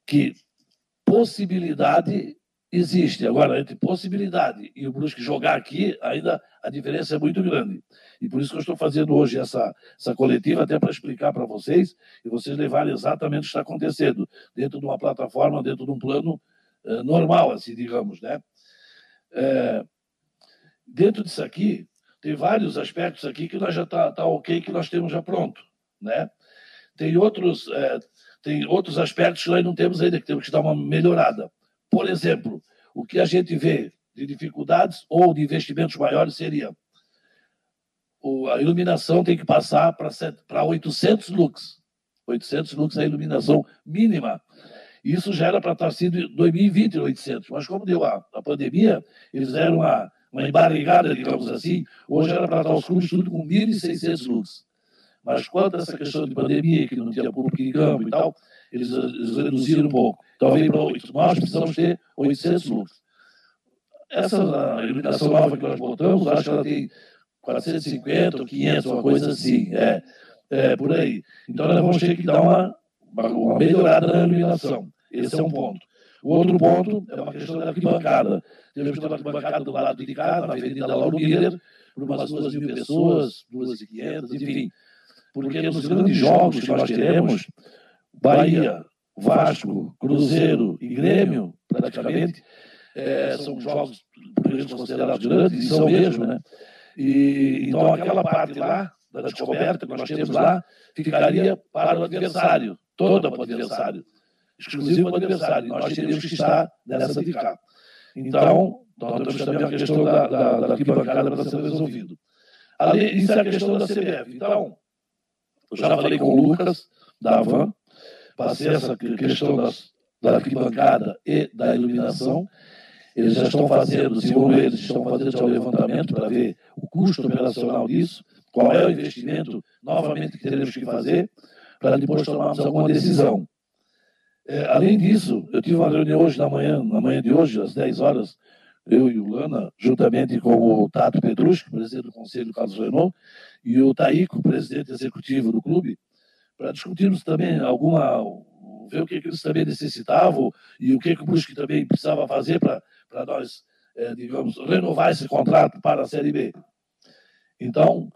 que possibilidade existe. Agora, entre possibilidade e o Brusque jogar aqui, ainda a diferença é muito grande. E por isso que eu estou fazendo hoje essa, essa coletiva, até para explicar para vocês e vocês levarem exatamente o que está acontecendo dentro de uma plataforma, dentro de um plano eh, normal, assim, digamos, né? É, dentro disso aqui, tem vários aspectos aqui que nós já está tá ok, que nós temos já pronto, né? Tem outros, é, tem outros aspectos que nós não temos ainda, que temos que dar uma melhorada. Por exemplo, o que a gente vê de dificuldades ou de investimentos maiores seria a iluminação tem que passar para 800 lux. 800 lux é a iluminação mínima. Isso já era para estar sido em 2020, 800. Mas como deu a, a pandemia, eles deram uma, uma embarrigada, digamos assim. Hoje era para estar os clubes tudo com 1.600 lux. Mas quanto a essa questão de pandemia, que não tinha público em campo e tal, eles, eles reduziram um pouco. Então, veio para 8. Nós precisamos ter 800 lux. Essa iluminação nova que nós botamos, acho que ela tem 450 ou 500, uma coisa assim. É, é por aí. Então, nós vamos ter que dar uma, uma melhorada na iluminação. Esse é um ponto. O outro ponto é uma questão da arquibancada. Temos uma arquibancada do lado de cá, na Avenida Lauro Miller, por umas duas mil pessoas, duas e quinhentas, enfim. Porque nos grandes jogos que nós teremos, Bahia, Vasco, Cruzeiro e Grêmio, praticamente, é, são jogos por considerados grandes, e são mesmo, né? E, então, aquela parte lá, da descoberta que nós temos lá, ficaria para o adversário, toda para o adversário, exclusivo para o adversário. Nós teríamos que estar nessa de cá. Então, nós temos também a questão da, da, da arquibancada para ser resolvido. Além, isso é a questão da CBF. Então, eu já falei com o Lucas, da Avan, passei essa questão das, da arquibancada e da iluminação. Eles já estão fazendo, segundo eles, estão fazendo já o levantamento para ver o custo operacional disso, qual é o investimento novamente que teremos que fazer, para depois tomarmos alguma decisão. É, além disso, eu tive uma reunião hoje na manhã, na manhã de hoje, às 10 horas, eu e o Lana, juntamente com o Tato Petrucci, presidente do Conselho Carlos Renault, e o Taíco, presidente executivo do clube, para discutirmos também alguma. ver o que, que eles também necessitavam e o que, que o Brusque também precisava fazer para nós, é, digamos, renovar esse contrato para a Série B. Então,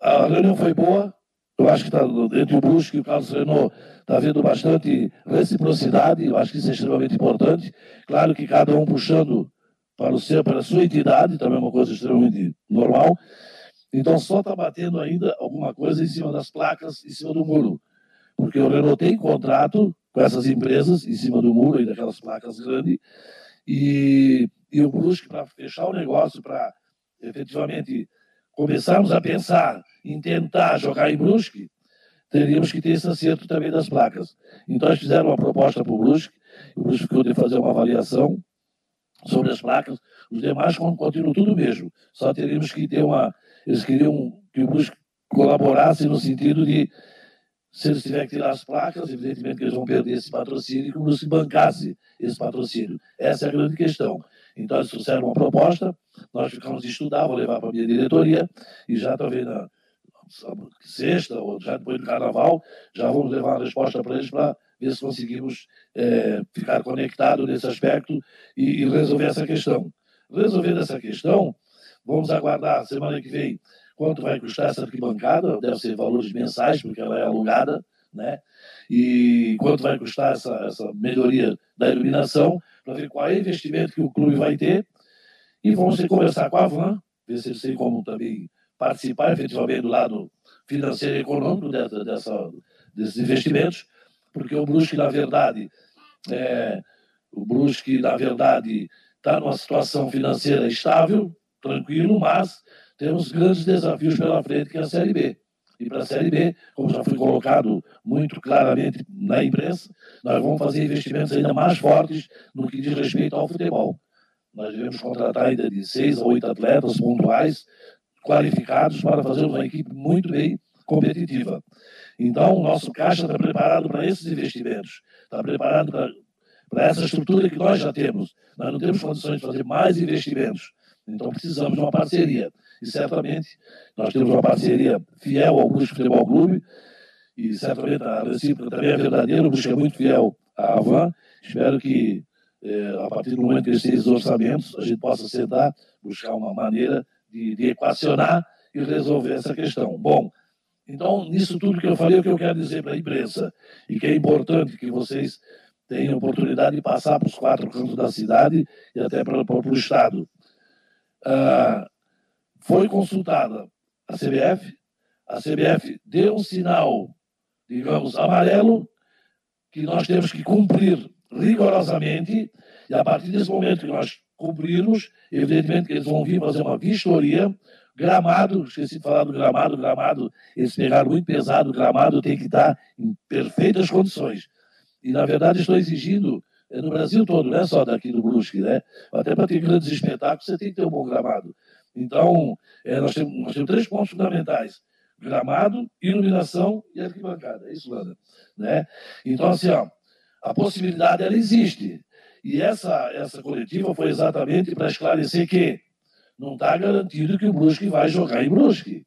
a reunião foi boa. Eu acho que tá, entre o Brusque e o Carlos Renault está havendo bastante reciprocidade. Eu acho que isso é extremamente importante. Claro que cada um puxando para o seu, para a sua entidade, também é uma coisa extremamente normal. Então só está batendo ainda alguma coisa em cima das placas, em cima do muro. Porque o Renault tem contrato com essas empresas em cima do muro, aí daquelas placas grandes, e, e o Brusque, para fechar o negócio, para efetivamente começarmos a pensar em tentar jogar em Brusque, teríamos que ter esse acerto também das placas. Então, eles fizeram uma proposta para o Brusque, o Brusque ficou de fazer uma avaliação sobre as placas, os demais continuam tudo mesmo, só teríamos que ter uma, eles queriam que o Brusque colaborasse no sentido de, se eles tiverem que tirar as placas, evidentemente que eles vão perder esse patrocínio e que o Brusque bancasse esse patrocínio. Essa é a grande questão. Então, eles trouxeram uma proposta, nós ficamos de estudar, vou levar para a minha diretoria, e já talvez na sexta ou já depois do carnaval, já vamos levar uma resposta para eles para ver se conseguimos é, ficar conectado nesse aspecto e, e resolver essa questão. Resolvendo essa questão, Vamos aguardar semana que vem quanto vai custar essa arquibancada, deve ser valores mensais, porque ela é alugada, né? E quanto vai custar essa, essa melhoria da iluminação, para ver qual é o investimento que o clube vai ter. e vamos conversar com a Van, ver se eles têm como também participar efetivamente do lado financeiro e econômico dessa, dessa, desses investimentos, porque o Brusque, na verdade, é, o Brusque, na verdade, está numa situação financeira estável, tranquilo, mas temos grandes desafios pela frente, que é a Série B. E para a Série B, como já foi colocado muito claramente na imprensa, nós vamos fazer investimentos ainda mais fortes no que diz respeito ao futebol. Nós devemos contratar ainda de seis a oito atletas pontuais, qualificados, para fazer uma equipe muito bem competitiva. Então, o nosso caixa está preparado para esses investimentos, está preparado para, para essa estrutura que nós já temos. Nós não temos condições de fazer mais investimentos. Então, precisamos de uma parceria. E certamente nós temos uma parceria fiel ao Brusque Futebol Clube, e certamente a recíproca também é verdadeira. O é muito fiel à Avan. Espero que é, a partir do momento que esses orçamentos, a gente possa sentar, buscar uma maneira de, de, equacionar e resolver essa questão. Bom, então, nisso tudo que eu falei, o que eu quero dizer para a imprensa, e que é importante que vocês tenham oportunidade de passar para os quatro cantos da cidade e até para, para o Estado. Ah, foi consultada a CBF, a CBF deu um sinal, digamos, amarelo, que nós temos que cumprir rigorosamente, e a partir desse momento que nós cumprirmos, evidentemente que eles vão vir fazer uma vistoria. Gramado, esqueci de falar do gramado, gramado, eles pegaram muito pesado, o gramado tem que estar em perfeitas condições. E, na verdade, estou exigindo no Brasil todo, não é só daqui do Brusque, né? Até para ter grandes espetáculos, você tem que ter um bom gramado. Então, é, nós, temos, nós temos três pontos fundamentais: gramado, iluminação e arquibancada. É isso, Lana. Né? Então, assim, ó, a possibilidade ela existe. E essa, essa coletiva foi exatamente para esclarecer que não está garantido que o Brusque vai jogar em Brusque.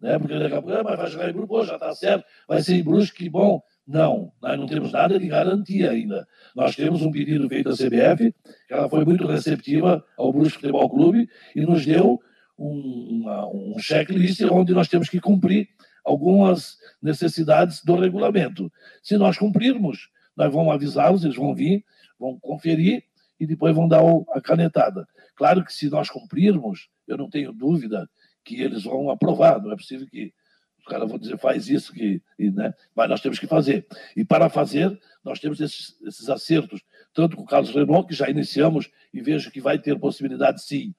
Né? Porque daqui a pouco, ah, mas vai jogar em Brusque, já está certo, vai ser em Brusque, que bom. Não, nós não temos nada de garantia ainda. Nós temos um pedido feito à CBF, que ela foi muito receptiva ao Brusque Futebol Clube e nos deu um, uma, um checklist onde nós temos que cumprir algumas necessidades do regulamento. Se nós cumprirmos, nós vamos avisá-los, eles vão vir, vão conferir e depois vão dar a canetada. Claro que se nós cumprirmos, eu não tenho dúvida que eles vão aprovar, não é possível que os caras vão dizer faz isso, que, e, né? mas nós temos que fazer. E para fazer, nós temos esses, esses acertos, tanto com o Carlos Renault, que já iniciamos e vejo que vai ter possibilidade sim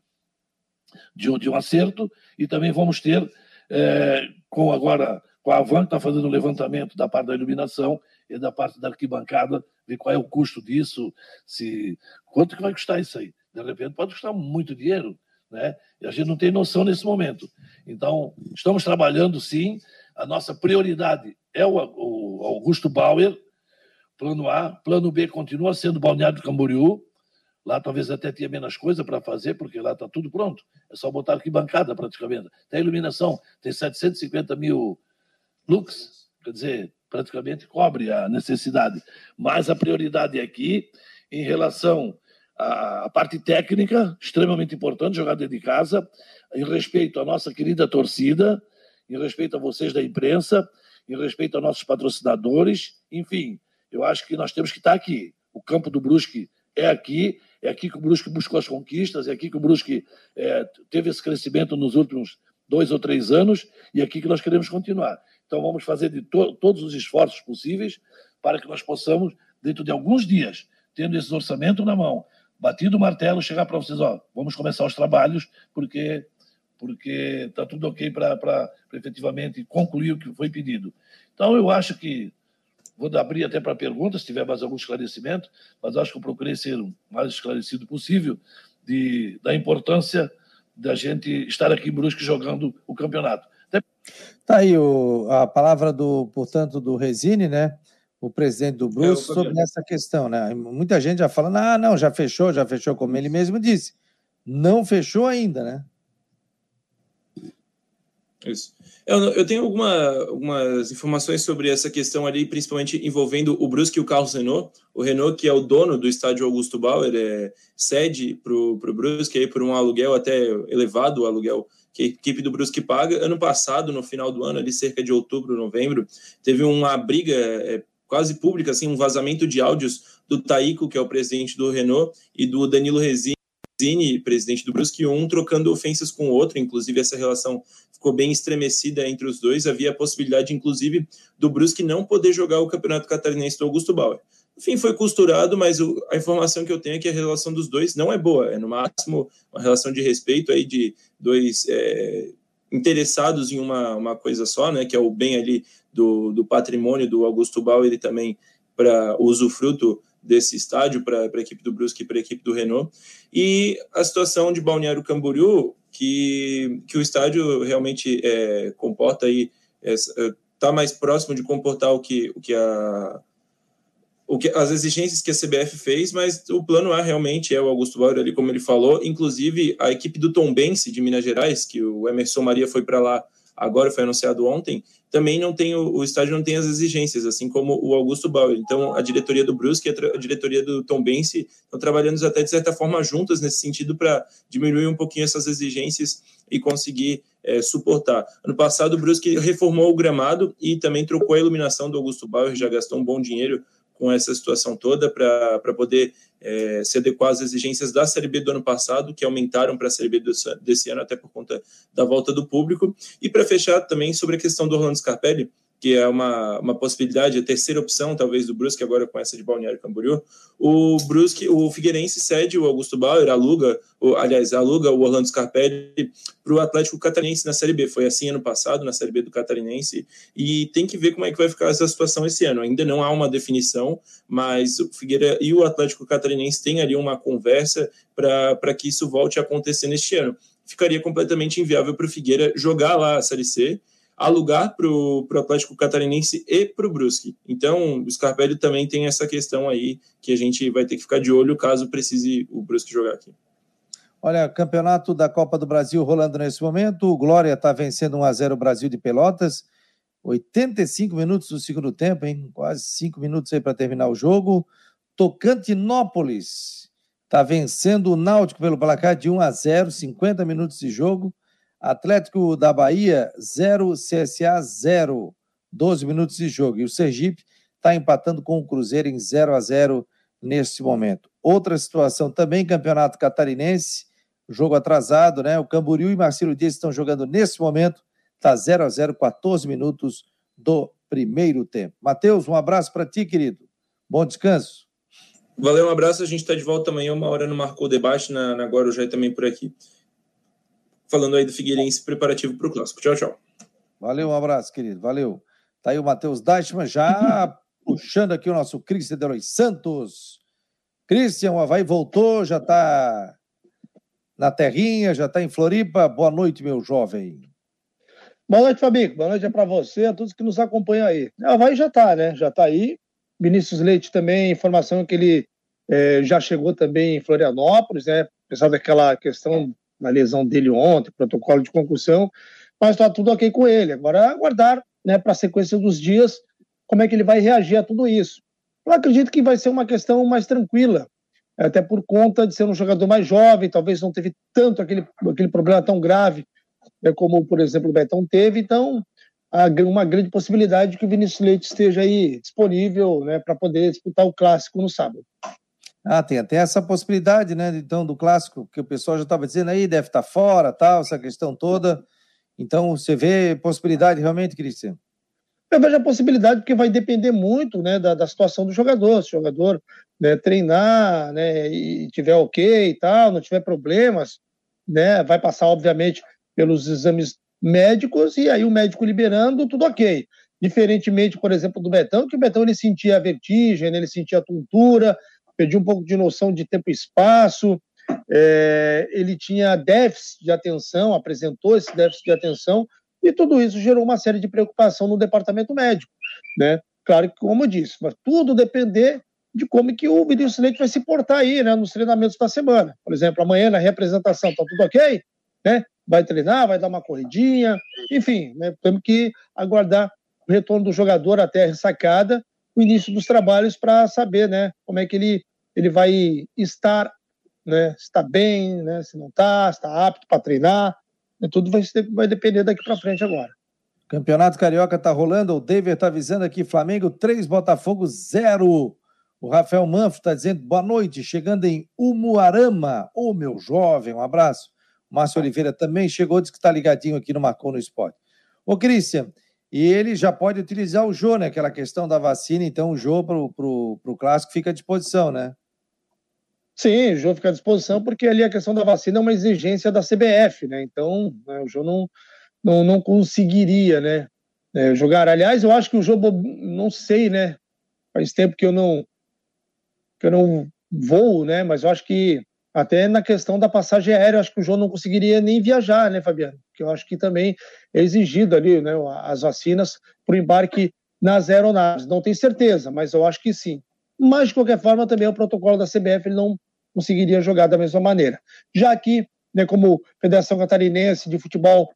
de um, de um acerto, e também vamos ter é, com agora com a Avan, que está fazendo o levantamento da parte da iluminação e da parte da arquibancada, ver qual é o custo disso, se quanto que vai custar isso aí. De repente pode custar muito dinheiro, né? E a gente não tem noção nesse momento. Então, estamos trabalhando sim. A nossa prioridade é o, Augusto Bauer, plano A. Plano B continua sendo Balneário do Camboriú. Lá talvez até tenha menos coisa para fazer, porque lá está tudo pronto. É só botar arquibancada praticamente. Tem iluminação, tem 750 mil lux, quer dizer, praticamente cobre a necessidade. Mas a prioridade aqui, em relação à parte técnica, extremamente importante, jogar dentro de casa, em respeito à nossa querida torcida, em respeito a vocês da imprensa, em respeito aos nossos patrocinadores, enfim, eu acho que nós temos que estar aqui. O campo do Brusque é aqui, é aqui que o Brusque buscou as conquistas, é aqui que o Brusque é, teve esse crescimento nos últimos dois ou três anos e é aqui que nós queremos continuar. Então vamos fazer de to todos os esforços possíveis para que nós possamos, dentro de alguns dias, tendo esse orçamento na mão, batido o martelo, chegar para vocês, ó, vamos começar os trabalhos, porque porque está tudo ok para efetivamente concluir o que foi pedido. Então, eu acho que, vou abrir até para perguntas, se tiver mais algum esclarecimento, mas acho que eu procurei ser o mais esclarecido possível de, da importância da gente estar aqui em Brusque jogando o campeonato. Tá aí o, a palavra do, portanto, do Resine, né? O presidente do é, sobre essa questão, né? Muita gente já falando, ah, não, já fechou, já fechou, como ele mesmo disse. Não fechou ainda, né? Isso. Eu, eu tenho alguma, algumas informações sobre essa questão ali, principalmente envolvendo o Brusque e o Carlos Renault. O Renault, que é o dono do estádio Augusto Bauer, é cede para o Brusque aí por um aluguel até elevado, o aluguel que a equipe do Brusque paga. Ano passado, no final do ano, ali cerca de outubro, novembro, teve uma briga é, quase pública, assim, um vazamento de áudios do Taíco, que é o presidente do Renault, e do Danilo Resine, Zini, presidente do Brusque, um trocando ofensas com o outro, inclusive essa relação ficou bem estremecida entre os dois, havia a possibilidade, inclusive, do Brusque não poder jogar o Campeonato Catarinense do Augusto Bauer. Enfim, foi costurado, mas a informação que eu tenho é que a relação dos dois não é boa, é no máximo uma relação de respeito aí de dois é, interessados em uma, uma coisa só, né, que é o bem ali do, do patrimônio do Augusto Bauer e também para usufruto desse estádio para a equipe do Brusque e para a equipe do Renault. E a situação de Balneário Camboriú, que, que o estádio realmente é, comporta aí, está é, tá mais próximo de comportar o que, o que a o que, as exigências que a CBF fez, mas o plano A realmente é o Augusto Bauer ali, como ele falou. Inclusive, a equipe do Tom Bense de Minas Gerais, que o Emerson Maria foi para lá agora, foi anunciado ontem, também não tem, o, o estádio não tem as exigências, assim como o Augusto Bauer. Então, a diretoria do Brusque e a, a diretoria do Tom Bense estão trabalhando até, de certa forma, juntas nesse sentido para diminuir um pouquinho essas exigências e conseguir é, suportar. Ano passado, o Brusque reformou o gramado e também trocou a iluminação do Augusto Bauer, já gastou um bom dinheiro com essa situação toda para poder é, se adequar às exigências da Série B do ano passado, que aumentaram para a Série B desse, desse ano, até por conta da volta do público. E para fechar também sobre a questão do Orlando Scarpelli, que é uma, uma possibilidade, a terceira opção, talvez, do Brusque, agora com essa de Balneário Camboriú. O Brusque, o Figueirense cede o Augusto Bauer, aluga, o, aliás, aluga o Orlando Scarpelli para o Atlético Catarinense na Série B. Foi assim ano passado, na Série B do Catarinense, e tem que ver como é que vai ficar essa situação esse ano. Ainda não há uma definição, mas o Figueira e o Atlético Catarinense têm ali uma conversa para que isso volte a acontecer neste ano. Ficaria completamente inviável para o Figueira jogar lá a Série C, alugar para o Atlético Catarinense e para o Brusque. Então, o Scarpelli também tem essa questão aí que a gente vai ter que ficar de olho caso precise o Brusque jogar aqui. Olha, campeonato da Copa do Brasil rolando nesse momento. O Glória está vencendo 1 a 0 o Brasil de Pelotas. 85 minutos do segundo tempo, hein? Quase 5 minutos aí para terminar o jogo. Tocantinópolis está vencendo o Náutico pelo placar de 1 a 0, 50 minutos de jogo. Atlético da Bahia, 0, CSA 0, 12 minutos de jogo. E o Sergipe está empatando com o Cruzeiro em 0 a 0 neste momento. Outra situação também, Campeonato Catarinense, jogo atrasado, né? O Camboriú e Marcelo Dias estão jogando nesse momento, está 0 a 0 14 minutos do primeiro tempo. Matheus, um abraço para ti, querido. Bom descanso. Valeu, um abraço. A gente está de volta amanhã, uma hora no Marcou Debate, na, na Guarujá e também por aqui falando aí do Figueirense preparativo para o Clássico. Tchau, tchau. Valeu, um abraço, querido. Valeu. Tá aí o Matheus Deichmann já puxando aqui o nosso Cristian Delois Santos. Cristian, o Havaí voltou, já está na terrinha, já está em Floripa. Boa noite, meu jovem. Boa noite, Fabico. Boa noite é para você, a todos que nos acompanham aí. O Havaí já está, né? Já está aí. Vinícius Leite também, informação que ele é, já chegou também em Florianópolis, né? Apesar daquela questão na lesão dele ontem, protocolo de concussão, mas está tudo ok com ele. Agora aguardar né, para a sequência dos dias como é que ele vai reagir a tudo isso. Eu acredito que vai ser uma questão mais tranquila, até por conta de ser um jogador mais jovem, talvez não teve tanto aquele, aquele problema tão grave né, como, por exemplo, o Betão teve, então há uma grande possibilidade de que o Vinícius Leite esteja aí disponível né, para poder disputar o clássico no sábado. Ah, tem até essa possibilidade, né? Então, do clássico, que o pessoal já estava dizendo aí, deve estar tá fora, tal, essa questão toda. Então, você vê possibilidade realmente, Cristiano? Eu vejo a possibilidade, porque vai depender muito né, da, da situação do jogador. Se o jogador né, treinar né, e tiver ok e tal, não tiver problemas, né, vai passar, obviamente, pelos exames médicos e aí o médico liberando, tudo ok. Diferentemente, por exemplo, do Betão, que o Betão ele sentia vertigem, né, ele sentia tontura, perdi um pouco de noção de tempo e espaço, é, ele tinha déficit de atenção, apresentou esse déficit de atenção, e tudo isso gerou uma série de preocupação no departamento médico, né? Claro que, como eu disse, mas tudo depender de como que o Vinícius Leite vai se portar aí, né, nos treinamentos da semana. Por exemplo, amanhã na representação, tá tudo ok? Né? Vai treinar, vai dar uma corridinha, enfim, né, temos que aguardar o retorno do jogador até a ressacada, o início dos trabalhos para saber, né, como é que ele ele vai estar, né, está bem, né, se não está, está apto para treinar, né, tudo vai, vai depender daqui para frente agora. Campeonato Carioca está rolando, o David está avisando aqui, Flamengo 3, Botafogo 0. O Rafael Manfro está dizendo boa noite, chegando em Umuarama. Ô, oh, meu jovem, um abraço. Márcio Oliveira também chegou, disse que está ligadinho aqui no Marcou no Esporte. Ô, Cristian, e ele já pode utilizar o Jô, né? Aquela questão da vacina, então o Jô para o clássico fica à disposição, né? Sim, o Jô fica à disposição, porque ali a questão da vacina é uma exigência da CBF, né? Então, né, o Jô não, não, não conseguiria, né? É, jogar. Aliás, eu acho que o Jô, não sei, né? Faz tempo que eu não que eu não vou, né? Mas eu acho que até na questão da passagem aérea, acho que o João não conseguiria nem viajar, né, Fabiano? Que eu acho que também é exigido ali, né, as vacinas para o embarque nas aeronaves. Não tenho certeza, mas eu acho que sim. Mas, de qualquer forma, também o protocolo da CBF ele não conseguiria jogar da mesma maneira. Já que, né, como Federação Catarinense de Futebol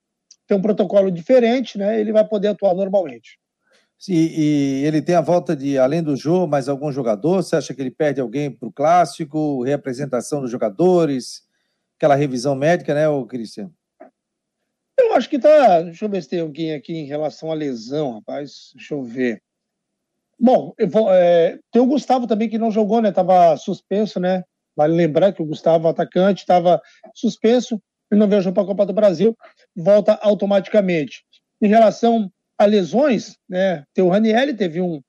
tem um protocolo diferente, né, ele vai poder atuar normalmente. E, e, ele tem a volta de, além do jogo, mais algum jogador? Você acha que ele perde alguém para o clássico? Reapresentação dos jogadores? Aquela revisão médica, né, o Cristian? Eu acho que tá. Deixa eu ver se tem alguém aqui em relação à lesão, rapaz. Deixa eu ver. Bom, eu vou, é, tem o Gustavo também que não jogou, né? Tava suspenso, né? Vale lembrar que o Gustavo, atacante, estava suspenso e não viajou para a Copa do Brasil, volta automaticamente. Em relação a lesões, né? O Ranielli teve um,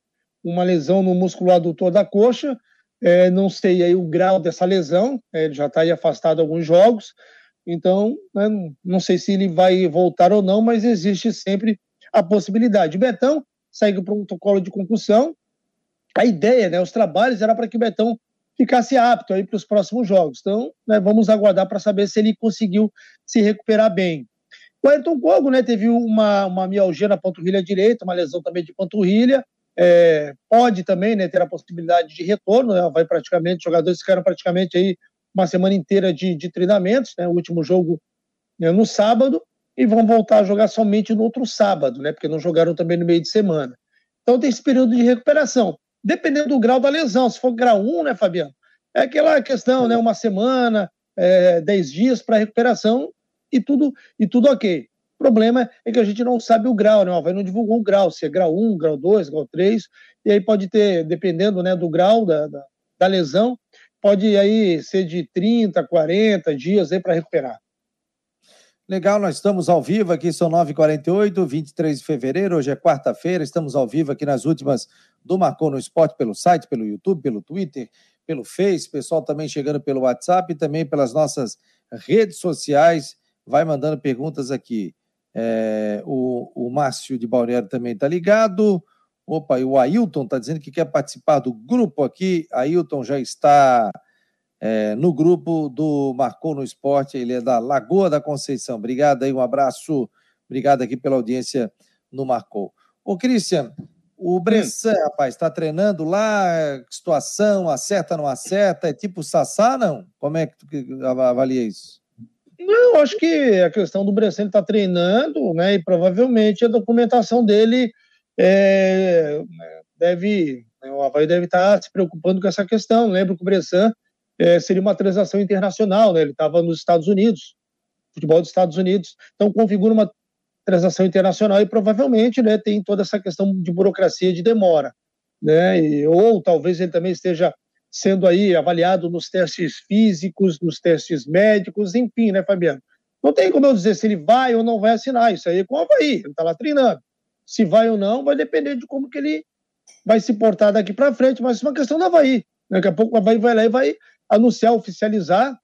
uma lesão no músculo adutor da coxa, é, não sei aí o grau dessa lesão, é, ele já está aí afastado alguns jogos, então né, não sei se ele vai voltar ou não, mas existe sempre a possibilidade. Betão segue o protocolo de concussão. A ideia, né, os trabalhos era para que o Betão ficasse apto aí para os próximos jogos. Então, né, vamos aguardar para saber se ele conseguiu se recuperar bem. O Ayrton Kogo, né, teve uma, uma mialgia na panturrilha direita, uma lesão também de panturrilha, é, pode também né, ter a possibilidade de retorno, né, vai praticamente, jogadores ficaram praticamente aí uma semana inteira de, de treinamentos, né, o último jogo né, no sábado, e vão voltar a jogar somente no outro sábado, né, porque não jogaram também no meio de semana. Então tem esse período de recuperação, dependendo do grau da lesão, se for grau 1, né, Fabiano, é aquela questão, né, uma semana, é, 10 dias para recuperação, e tudo, e tudo ok. O problema é que a gente não sabe o grau, né? O Havaí não divulgou o grau, se é grau 1, grau 2, grau 3, e aí pode ter, dependendo né, do grau da, da, da lesão, pode aí ser de 30, 40 dias para recuperar. Legal, nós estamos ao vivo aqui, são 9h48, 23 de fevereiro, hoje é quarta-feira, estamos ao vivo aqui nas últimas do Marcou no Esporte, pelo site, pelo YouTube, pelo Twitter, pelo Face, pessoal também chegando pelo WhatsApp e também pelas nossas redes sociais vai mandando perguntas aqui. É, o, o Márcio de Balneário também está ligado. Opa, e o Ailton está dizendo que quer participar do grupo aqui. Ailton já está é, no grupo do Marcou no Esporte, ele é da Lagoa da Conceição. Obrigado aí, um abraço. Obrigado aqui pela audiência no Marcou. Ô, Cristian, o Bressan, rapaz, está treinando lá, situação, acerta, não acerta, é tipo Sassá, não? Como é que tu avalia isso? Não, acho que a questão do Bressan está treinando, né? E provavelmente a documentação dele é, deve. Né, o Havaí deve estar tá se preocupando com essa questão. Lembro que o Bressan é, seria uma transação internacional, né? Ele estava nos Estados Unidos, futebol dos Estados Unidos. Então configura uma transação internacional e provavelmente né, tem toda essa questão de burocracia de demora. Né? E, ou talvez ele também esteja sendo aí avaliado nos testes físicos, nos testes médicos, enfim, né, Fabiano? Não tem como eu dizer se ele vai ou não vai assinar, isso aí é com o Havaí, ele está lá treinando. Se vai ou não, vai depender de como que ele vai se portar daqui para frente, mas isso é uma questão do Havaí. Daqui a pouco o Havaí vai lá e vai anunciar, oficializar,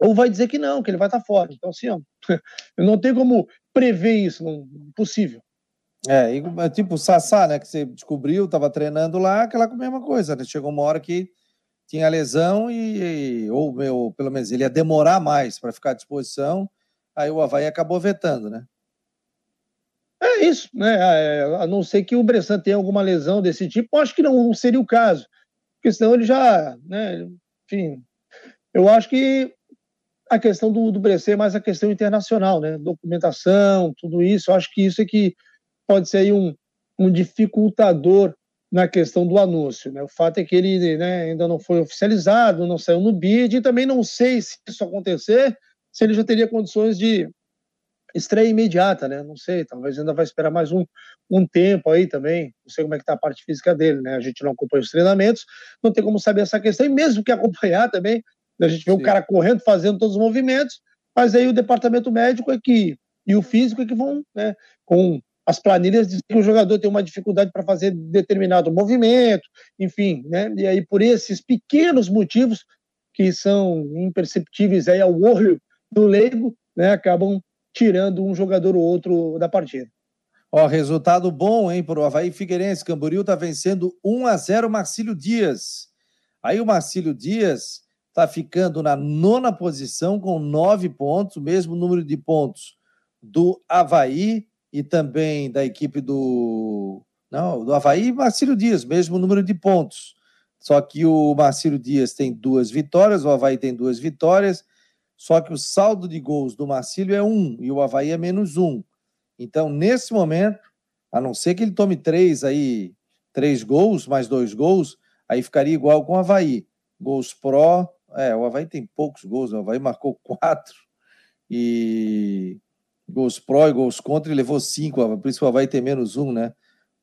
ou vai dizer que não, que ele vai estar tá fora. Então, assim, ó, eu não tenho como prever isso, não, impossível. É, tipo o Sassá, né, que você descobriu, estava treinando lá, aquela mesma coisa, né? Chegou uma hora que tinha lesão e, ou pelo menos ele ia demorar mais para ficar à disposição, aí o Havaí acabou vetando, né? É isso, né? É, a não ser que o Bressan tenha alguma lesão desse tipo, acho que não seria o caso, porque senão ele já, né? Enfim, eu acho que a questão do, do Bressan é mais a questão internacional, né? Documentação, tudo isso, eu acho que isso é que pode ser um, um dificultador na questão do anúncio. Né? O fato é que ele né, ainda não foi oficializado, não saiu no BID, e também não sei se isso acontecer, se ele já teria condições de estreia imediata, né? Não sei, talvez ainda vai esperar mais um, um tempo aí também. Não sei como é que tá a parte física dele, né? A gente não acompanha os treinamentos, não tem como saber essa questão. E mesmo que acompanhar também, a gente vê Sim. o cara correndo, fazendo todos os movimentos, mas aí o departamento médico é que e o físico é que vão, né, com as planilhas dizem que o jogador tem uma dificuldade para fazer determinado movimento, enfim, né? E aí por esses pequenos motivos que são imperceptíveis aí ao olho do leigo, né, acabam tirando um jogador ou outro da partida. Ó, resultado bom, hein, para o Havaí Figueirense. Camboriú está vencendo 1 a 0 Marcílio Dias. Aí o Marcílio Dias está ficando na nona posição com nove pontos, o mesmo número de pontos do Havaí e também da equipe do. Não, do Havaí e Marcílio Dias, mesmo número de pontos. Só que o Marcílio Dias tem duas vitórias, o Havaí tem duas vitórias, só que o saldo de gols do Marcílio é um e o Havaí é menos um. Então, nesse momento, a não ser que ele tome três aí, três gols, mais dois gols, aí ficaria igual com o Havaí. Gols pró, é, o Havaí tem poucos gols, o Havaí marcou quatro e gols pró e gols contra, e levou cinco, por isso o Havaí tem menos um, né?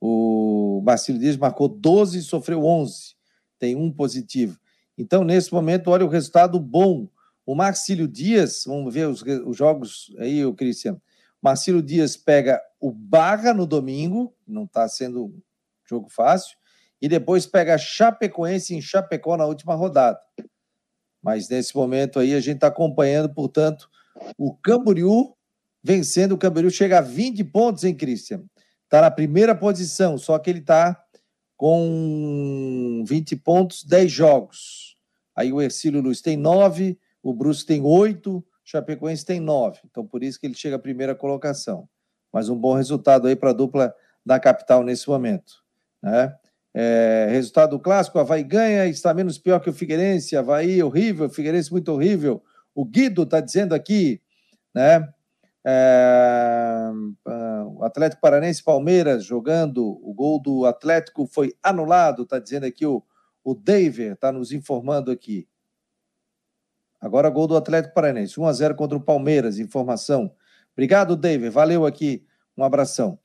O Marcelo Dias marcou 12 e sofreu 11, tem um positivo. Então, nesse momento, olha o resultado bom. O Marcílio Dias, vamos ver os, os jogos aí, o Cristiano. Marcílio Dias pega o Barra no domingo, não está sendo um jogo fácil, e depois pega Chapecoense em Chapecó na última rodada. Mas nesse momento aí a gente está acompanhando, portanto, o Camboriú vencendo. O Camboriú chega a 20 pontos, hein, Christian? Está na primeira posição, só que ele está com 20 pontos, 10 jogos. Aí o Ercílio Luiz tem 9, o Bruce tem 8, o Chapecoense tem 9. Então por isso que ele chega à primeira colocação. Mas um bom resultado aí para a dupla da capital nesse momento. Né? É, resultado do clássico, Havaí ganha, está menos pior que o Figueirense, Havaí horrível, Figueirense muito horrível. O Guido está dizendo aqui, né? É, o Atlético Paranense Palmeiras jogando, o gol do Atlético foi anulado, está dizendo aqui o, o David, está nos informando aqui. Agora gol do Atlético Paranense, 1 a 0 contra o Palmeiras, informação. Obrigado, David, valeu aqui, um abração.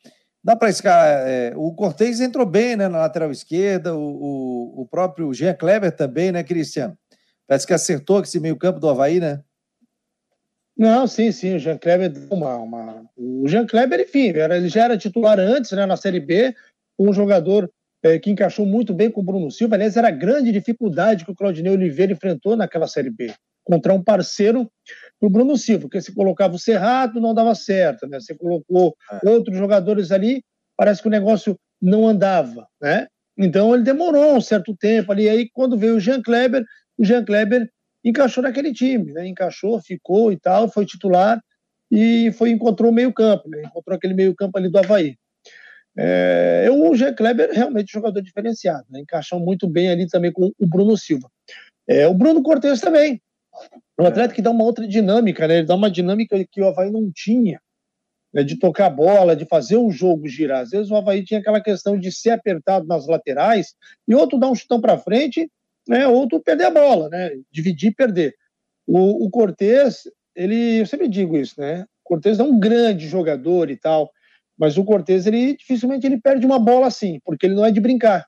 Dá para escar. É, o Cortez entrou bem né, na lateral esquerda, o, o, o próprio Jean Kleber também, né, Cristiano? Parece que acertou esse meio-campo do Havaí, né? Não, sim, sim, o Jean Kleber uma, uma... O Jean Kleber, enfim, ele já era titular antes, né, na Série B, um jogador é, que encaixou muito bem com o Bruno Silva. Aliás, era a grande dificuldade que o Claudinei Oliveira enfrentou naquela Série B, contra um parceiro do Bruno Silva, porque se colocava o Cerrado, não dava certo, né? Você colocou é. outros jogadores ali, parece que o negócio não andava, né? Então ele demorou um certo tempo ali. Aí quando veio o Jean Kleber, o Jean Kleber encaixou naquele time, né? Encaixou, ficou e tal, foi titular e foi encontrou o meio-campo, né? Encontrou aquele meio-campo ali do Havaí. É, o Jean Kleber é realmente um jogador diferenciado, né? encaixou muito bem ali também com o Bruno Silva. É, o Bruno Cortes também. Um atleta que dá uma outra dinâmica, né? Ele dá uma dinâmica que o Havaí não tinha, né? de tocar a bola, de fazer o jogo girar. Às vezes o Havaí tinha aquela questão de ser apertado nas laterais e outro dar um chutão para frente né, ou tu perder a bola, né, dividir e perder. O, o Cortez, ele, eu sempre digo isso, né, o Cortez é um grande jogador e tal, mas o Cortez, ele dificilmente ele perde uma bola assim, porque ele não é de brincar.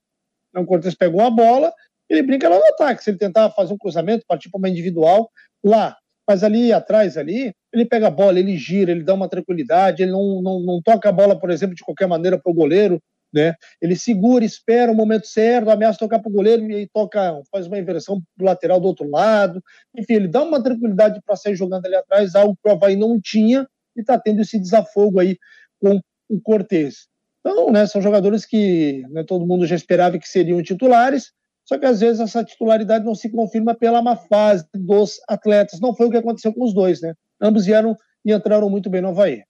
Então, o Cortez pegou a bola, ele brinca lá no ataque, se ele tentar fazer um cruzamento, partir para uma individual, lá. Mas ali atrás, ali, ele pega a bola, ele gira, ele dá uma tranquilidade, ele não, não, não toca a bola, por exemplo, de qualquer maneira para o goleiro, né? Ele segura, espera o momento certo, ameaça tocar para o goleiro e aí toca, faz uma inversão do lateral do outro lado. Enfim, ele dá uma tranquilidade para sair jogando ali atrás, algo que o Havaí não tinha e está tendo esse desafogo aí com o Cortez. Então, né, são jogadores que né, todo mundo já esperava que seriam titulares, só que às vezes essa titularidade não se confirma pela má fase dos atletas. Não foi o que aconteceu com os dois, né? Ambos vieram e entraram muito bem no Havaí.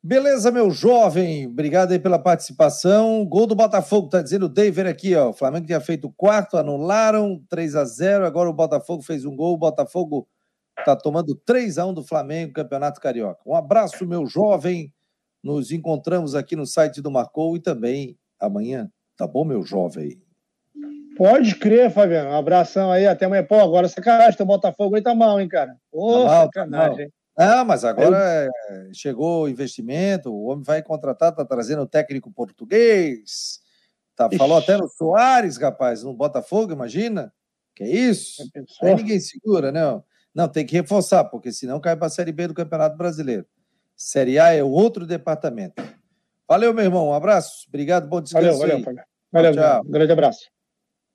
Beleza, meu jovem. Obrigado aí pela participação. Gol do Botafogo, tá dizendo o David aqui, ó. O Flamengo tinha feito quarto, anularam 3 a 0 Agora o Botafogo fez um gol. O Botafogo tá tomando 3 a 1 do Flamengo, Campeonato Carioca. Um abraço, meu jovem. Nos encontramos aqui no site do Marcou e também amanhã. Tá bom, meu jovem? Pode crer, Fabiano. Um abração aí. Até amanhã. Pô, agora sacanagem. Teu Botafogo aí tá mal, hein, cara? Pô, tá mal, sacanagem. Tá mal. Ah, mas agora é, chegou o investimento, o homem vai contratar, está trazendo o técnico português. Tá, falou até no Soares, rapaz, no Botafogo, imagina? Que é isso? Aí ninguém segura, né? Não, tem que reforçar, porque senão cai para a Série B do Campeonato Brasileiro. Série A é outro departamento. Valeu, meu irmão. Um abraço. Obrigado, bom descanso. Valeu, valeu. Valeu, tchau. Um grande abraço.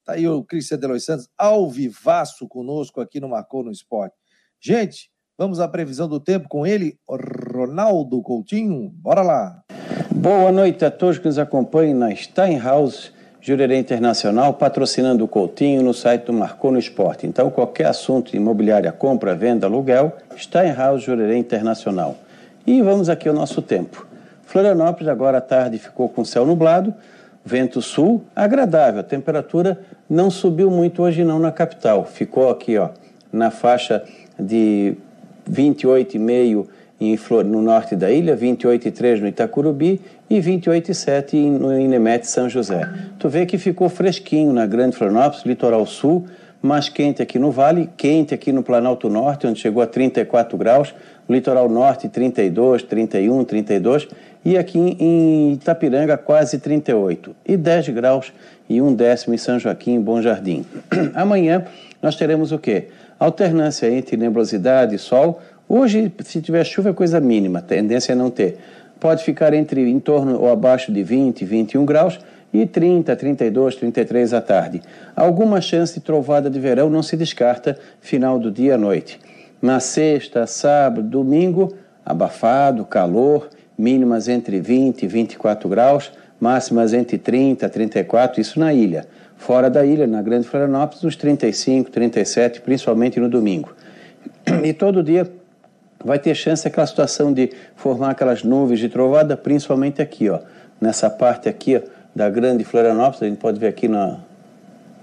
Tá aí o Cristian Delois Santos, ao vivaço conosco aqui no Marcou no Esporte. Gente, vamos à previsão do tempo com ele, Ronaldo Coutinho. Bora lá. Boa noite a todos que nos acompanham na Steinhaus Jurerê Internacional, patrocinando o Coutinho no site do Marcou no Esporte. Então, qualquer assunto imobiliária, compra, venda, aluguel, Steinhaus Jurerê Internacional. E vamos aqui ao nosso tempo. Florianópolis agora à tarde ficou com céu nublado, vento sul, agradável. A temperatura não subiu muito hoje não na capital. Ficou aqui, ó, na faixa de 28,5 em Flor, no norte da ilha, 28,3 no Itacurubi e 28,7 no Inemete São José. Tu vê que ficou fresquinho na Grande Florianópolis, litoral sul, mais quente aqui no Vale, quente aqui no Planalto Norte, onde chegou a 34 graus, no litoral norte 32, 31, 32 e aqui em Itapiranga quase 38 e 10 graus e um décimo em São Joaquim, Bom Jardim. Amanhã nós teremos o quê? Alternância entre nebulosidade e sol, Hoje, se tiver chuva, é coisa mínima, tendência é não ter. Pode ficar entre em torno ou abaixo de 20, 21 graus e 30, 32, 33 à tarde. Alguma chance de trovada de verão não se descarta final do dia à noite. Na sexta, sábado, domingo, abafado, calor, mínimas entre 20 e 24 graus, máximas entre 30 e 34, isso na ilha. Fora da ilha, na Grande Florianópolis, uns 35, 37, principalmente no domingo. E todo dia vai ter chance aquela situação de formar aquelas nuvens de trovada, principalmente aqui, ó, nessa parte aqui ó, da Grande Florianópolis, a gente pode ver aqui na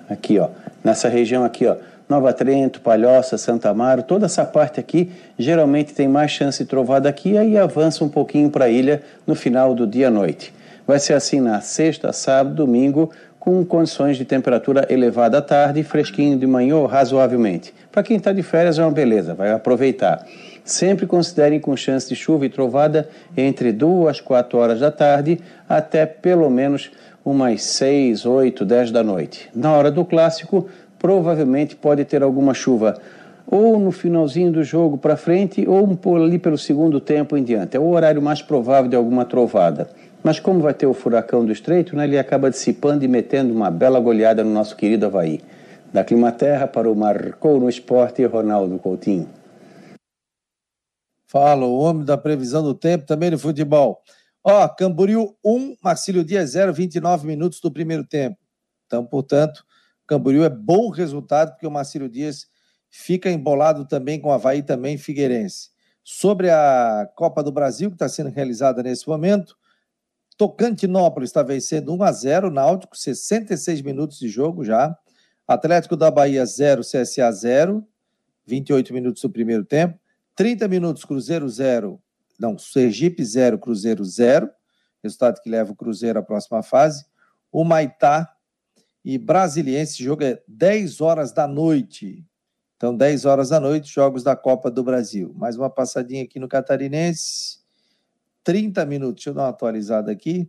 aqui, ó, nessa região aqui, ó, Nova Trento, Palhoça, Santa Amaro, toda essa parte aqui geralmente tem mais chance de trovada aqui e aí avança um pouquinho para a ilha no final do dia à noite. Vai ser assim na sexta, sábado, domingo, com condições de temperatura elevada à tarde e fresquinho de manhã razoavelmente. Para quem está de férias é uma beleza, vai aproveitar. Sempre considerem com chance de chuva e trovada entre 2 às 4 horas da tarde até pelo menos umas 6, 8, 10 da noite. Na hora do clássico, provavelmente pode ter alguma chuva ou no finalzinho do jogo para frente ou ali pelo segundo tempo em diante. É o horário mais provável de alguma trovada. Mas como vai ter o furacão do estreito, né, ele acaba dissipando e metendo uma bela goleada no nosso querido Havaí. Da Climaterra para o Marcou no Esporte, Ronaldo Coutinho. Fala, o homem da previsão do tempo, também no futebol. Ó, Camboriú 1, Marcílio Dias 0, 29 minutos do primeiro tempo. Então, portanto, Camboriú é bom resultado, porque o Marcílio Dias fica embolado também com o Havaí também Figueirense. Sobre a Copa do Brasil, que está sendo realizada nesse momento, Tocantinópolis está vencendo 1 a 0 Náutico, 66 minutos de jogo já. Atlético da Bahia 0, CSA 0, 28 minutos do primeiro tempo. 30 minutos, Cruzeiro 0. Não, Sergipe 0, Cruzeiro 0. Resultado que leva o Cruzeiro à próxima fase. O Maitá e Brasiliense, jogo é 10 horas da noite. Então, 10 horas da noite, jogos da Copa do Brasil. Mais uma passadinha aqui no Catarinense. 30 minutos, deixa eu dar uma atualizada aqui.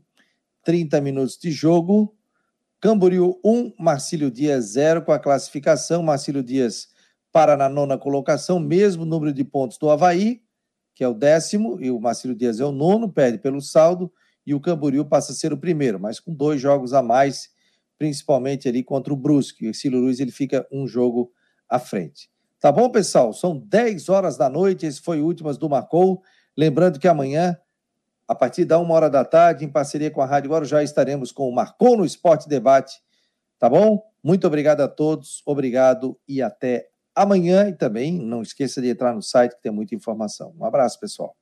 30 minutos de jogo. Camboriú 1, Marcílio Dias 0 com a classificação. Marcílio Dias para na nona colocação, mesmo número de pontos do Havaí, que é o décimo, e o Marcelo Dias é o nono, perde pelo saldo, e o Camboriú passa a ser o primeiro, mas com dois jogos a mais, principalmente ali contra o Brusque. O Cílio Luiz ele fica um jogo à frente. Tá bom, pessoal? São 10 horas da noite, esse foi o Últimas do Marcou. Lembrando que amanhã, a partir da uma hora da tarde, em parceria com a Rádio Guarujá, estaremos com o Marcou no Esporte Debate. Tá bom? Muito obrigado a todos, obrigado e até amanhã e também não esqueça de entrar no site que tem muita informação. Um abraço, pessoal.